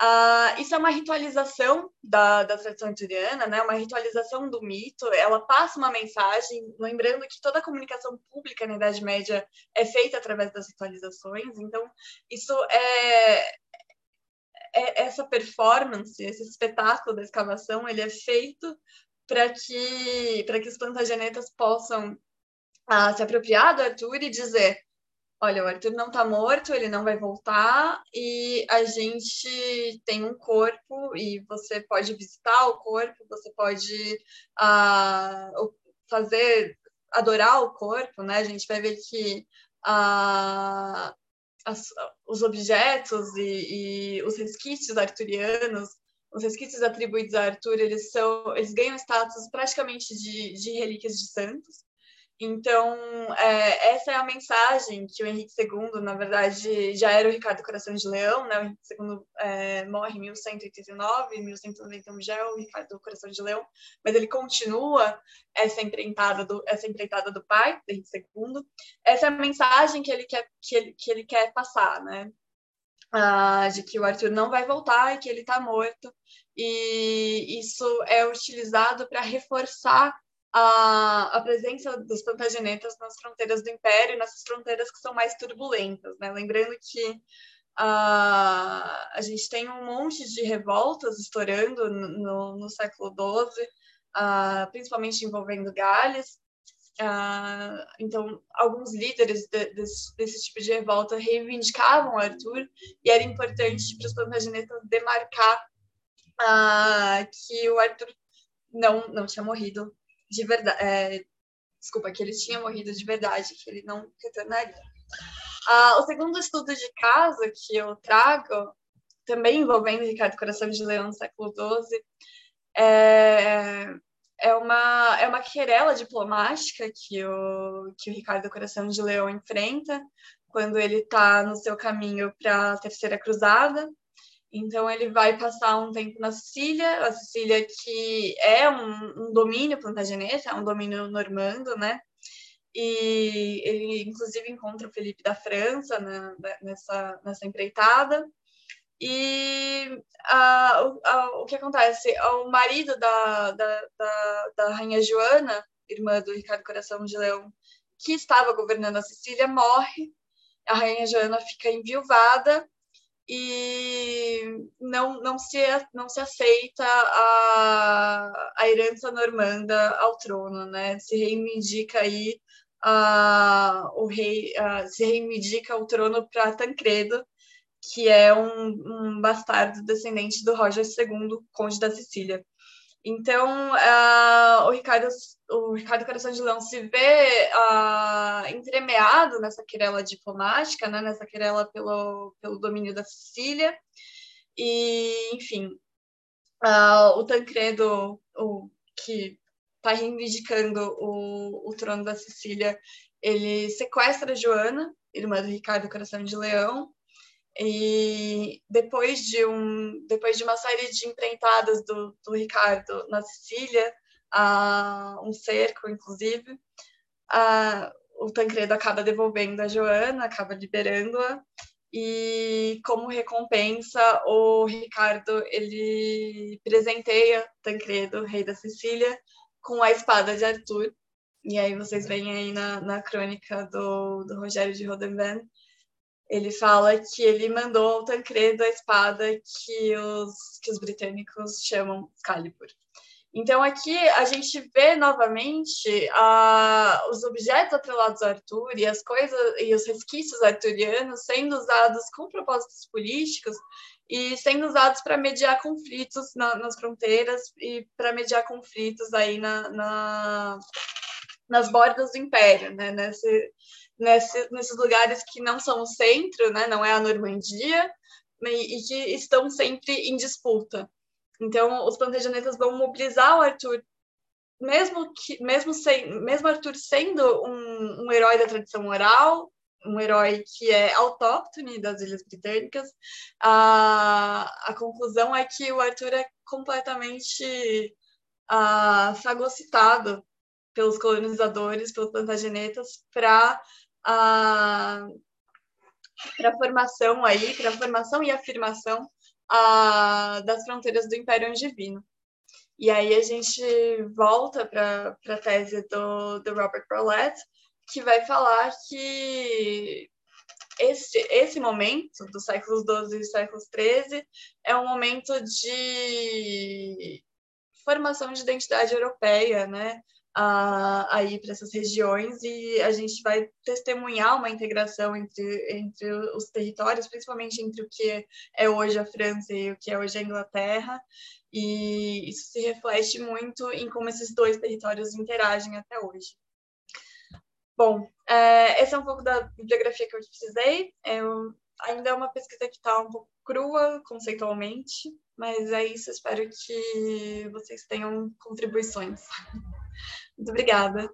Uh, isso é uma ritualização da, da tradição arturiana, né? uma ritualização do mito. Ela passa uma mensagem, lembrando que toda a comunicação pública na Idade Média é feita através das ritualizações. Então, isso é, é essa performance, esse espetáculo da escavação, ele é feito para que, que os plantagenetas possam uh, se apropriar do Arthur e dizer olha, o Arthur não está morto, ele não vai voltar e a gente tem um corpo e você pode visitar o corpo, você pode uh, fazer, adorar o corpo, né? A gente vai ver que uh, as, os objetos e, e, os resquícios arturianos, os resquícios atribuídos a Arthur, eles são, eles ganham status praticamente de, de relíquias de santos. Então, é, essa é a mensagem que o Henrique II, na verdade, já era o Ricardo Coração de Leão, né? O Henrique II é, morre em 1189, em 1191 já é o Ricardo Coração de Leão, mas ele continua essa empreitada do, essa empreitada do pai, do Henrique II. Essa é a mensagem que ele quer, que ele, que ele quer passar, né? Ah, de que o Arthur não vai voltar e que ele está morto. E isso é utilizado para reforçar a, a presença dos plantagenetas nas fronteiras do Império, nessas fronteiras que são mais turbulentas. Né? Lembrando que uh, a gente tem um monte de revoltas estourando no, no século XII, uh, principalmente envolvendo Gales. Uh, então, alguns líderes de, desse, desse, tipo de revolta reivindicavam Arthur e era importante para os plantagenetas demarcar que o Arthur não, não tinha morrido de verdade. É, desculpa, que ele tinha morrido de verdade, que ele não retornaria. Ah, o segundo estudo de caso que eu trago, também envolvendo Ricardo Coração de Leão no século XII, é, é, uma, é uma querela diplomática que o, que o Ricardo Coração de Leão enfrenta quando ele está no seu caminho para a Terceira Cruzada. Então, ele vai passar um tempo na Sicília, a Sicília que é um, um domínio plantageneta, é um domínio normando, né? E ele, inclusive, encontra o Felipe da França nessa, nessa empreitada. E o que acontece? O marido da, da, da, da Rainha Joana, irmã do Ricardo Coração de Leão, que estava governando a Sicília, morre. A Rainha Joana fica enviuvada e não, não, se, não se aceita a, a herança normanda ao trono, né? Se reivindica aí a, o rei, a, se reivindica o trono para Tancredo, que é um, um bastardo descendente do Roger II, conde da Sicília. Então, uh, o, Ricardo, o Ricardo Coração de Leão se vê uh, entremeado nessa querela diplomática, né, nessa querela pelo, pelo domínio da Sicília. E, enfim, uh, o Tancredo, o, que está reivindicando o, o trono da Sicília, ele sequestra Joana, irmã do Ricardo Coração de Leão, e depois de, um, depois de uma série de empreitadas do, do Ricardo na Sicília, uh, um cerco, inclusive, uh, o Tancredo acaba devolvendo a Joana, acaba liberando-a, e como recompensa, o Ricardo ele presenteia Tancredo, rei da Sicília, com a espada de Arthur. E aí vocês veem aí na, na crônica do, do Rogério de Rodenvan, ele fala que ele mandou ao Tancredo a espada que os, que os britânicos chamam Excalibur. Então aqui a gente vê novamente os objetos atrelados a Arthur e as coisas e os resquícios arturianos sendo usados com propósitos políticos e sendo usados para mediar conflitos na, nas fronteiras e para mediar conflitos aí na, na, nas bordas do império, né? Nesse, nesse, nesses lugares que não são o centro, né, não é a Normandia, e, e que estão sempre em disputa. Então, os plantagenetas vão mobilizar o Arthur, mesmo que, mesmo sem, mesmo Arthur sendo um, um herói da tradição oral, um herói que é autóctone das Ilhas Britânicas, a, a conclusão é que o Arthur é completamente uh, fagocitado pelos colonizadores, pelos plantagenetas, para para a formação aí, para formação e afirmação a, das fronteiras do Império Angevino. E aí a gente volta para a tese do, do Robert Brollett, que vai falar que esse, esse momento dos séculos XII e séculos XIII é um momento de formação de identidade europeia, né? Aí para essas regiões e a gente vai testemunhar uma integração entre, entre os territórios, principalmente entre o que é hoje a França e o que é hoje a Inglaterra, e isso se reflete muito em como esses dois territórios interagem até hoje. Bom, é, esse é um pouco da bibliografia que eu precisei. Eu, ainda é uma pesquisa que está um pouco crua conceitualmente, mas é isso. Espero que vocês tenham contribuições. Muito obrigada.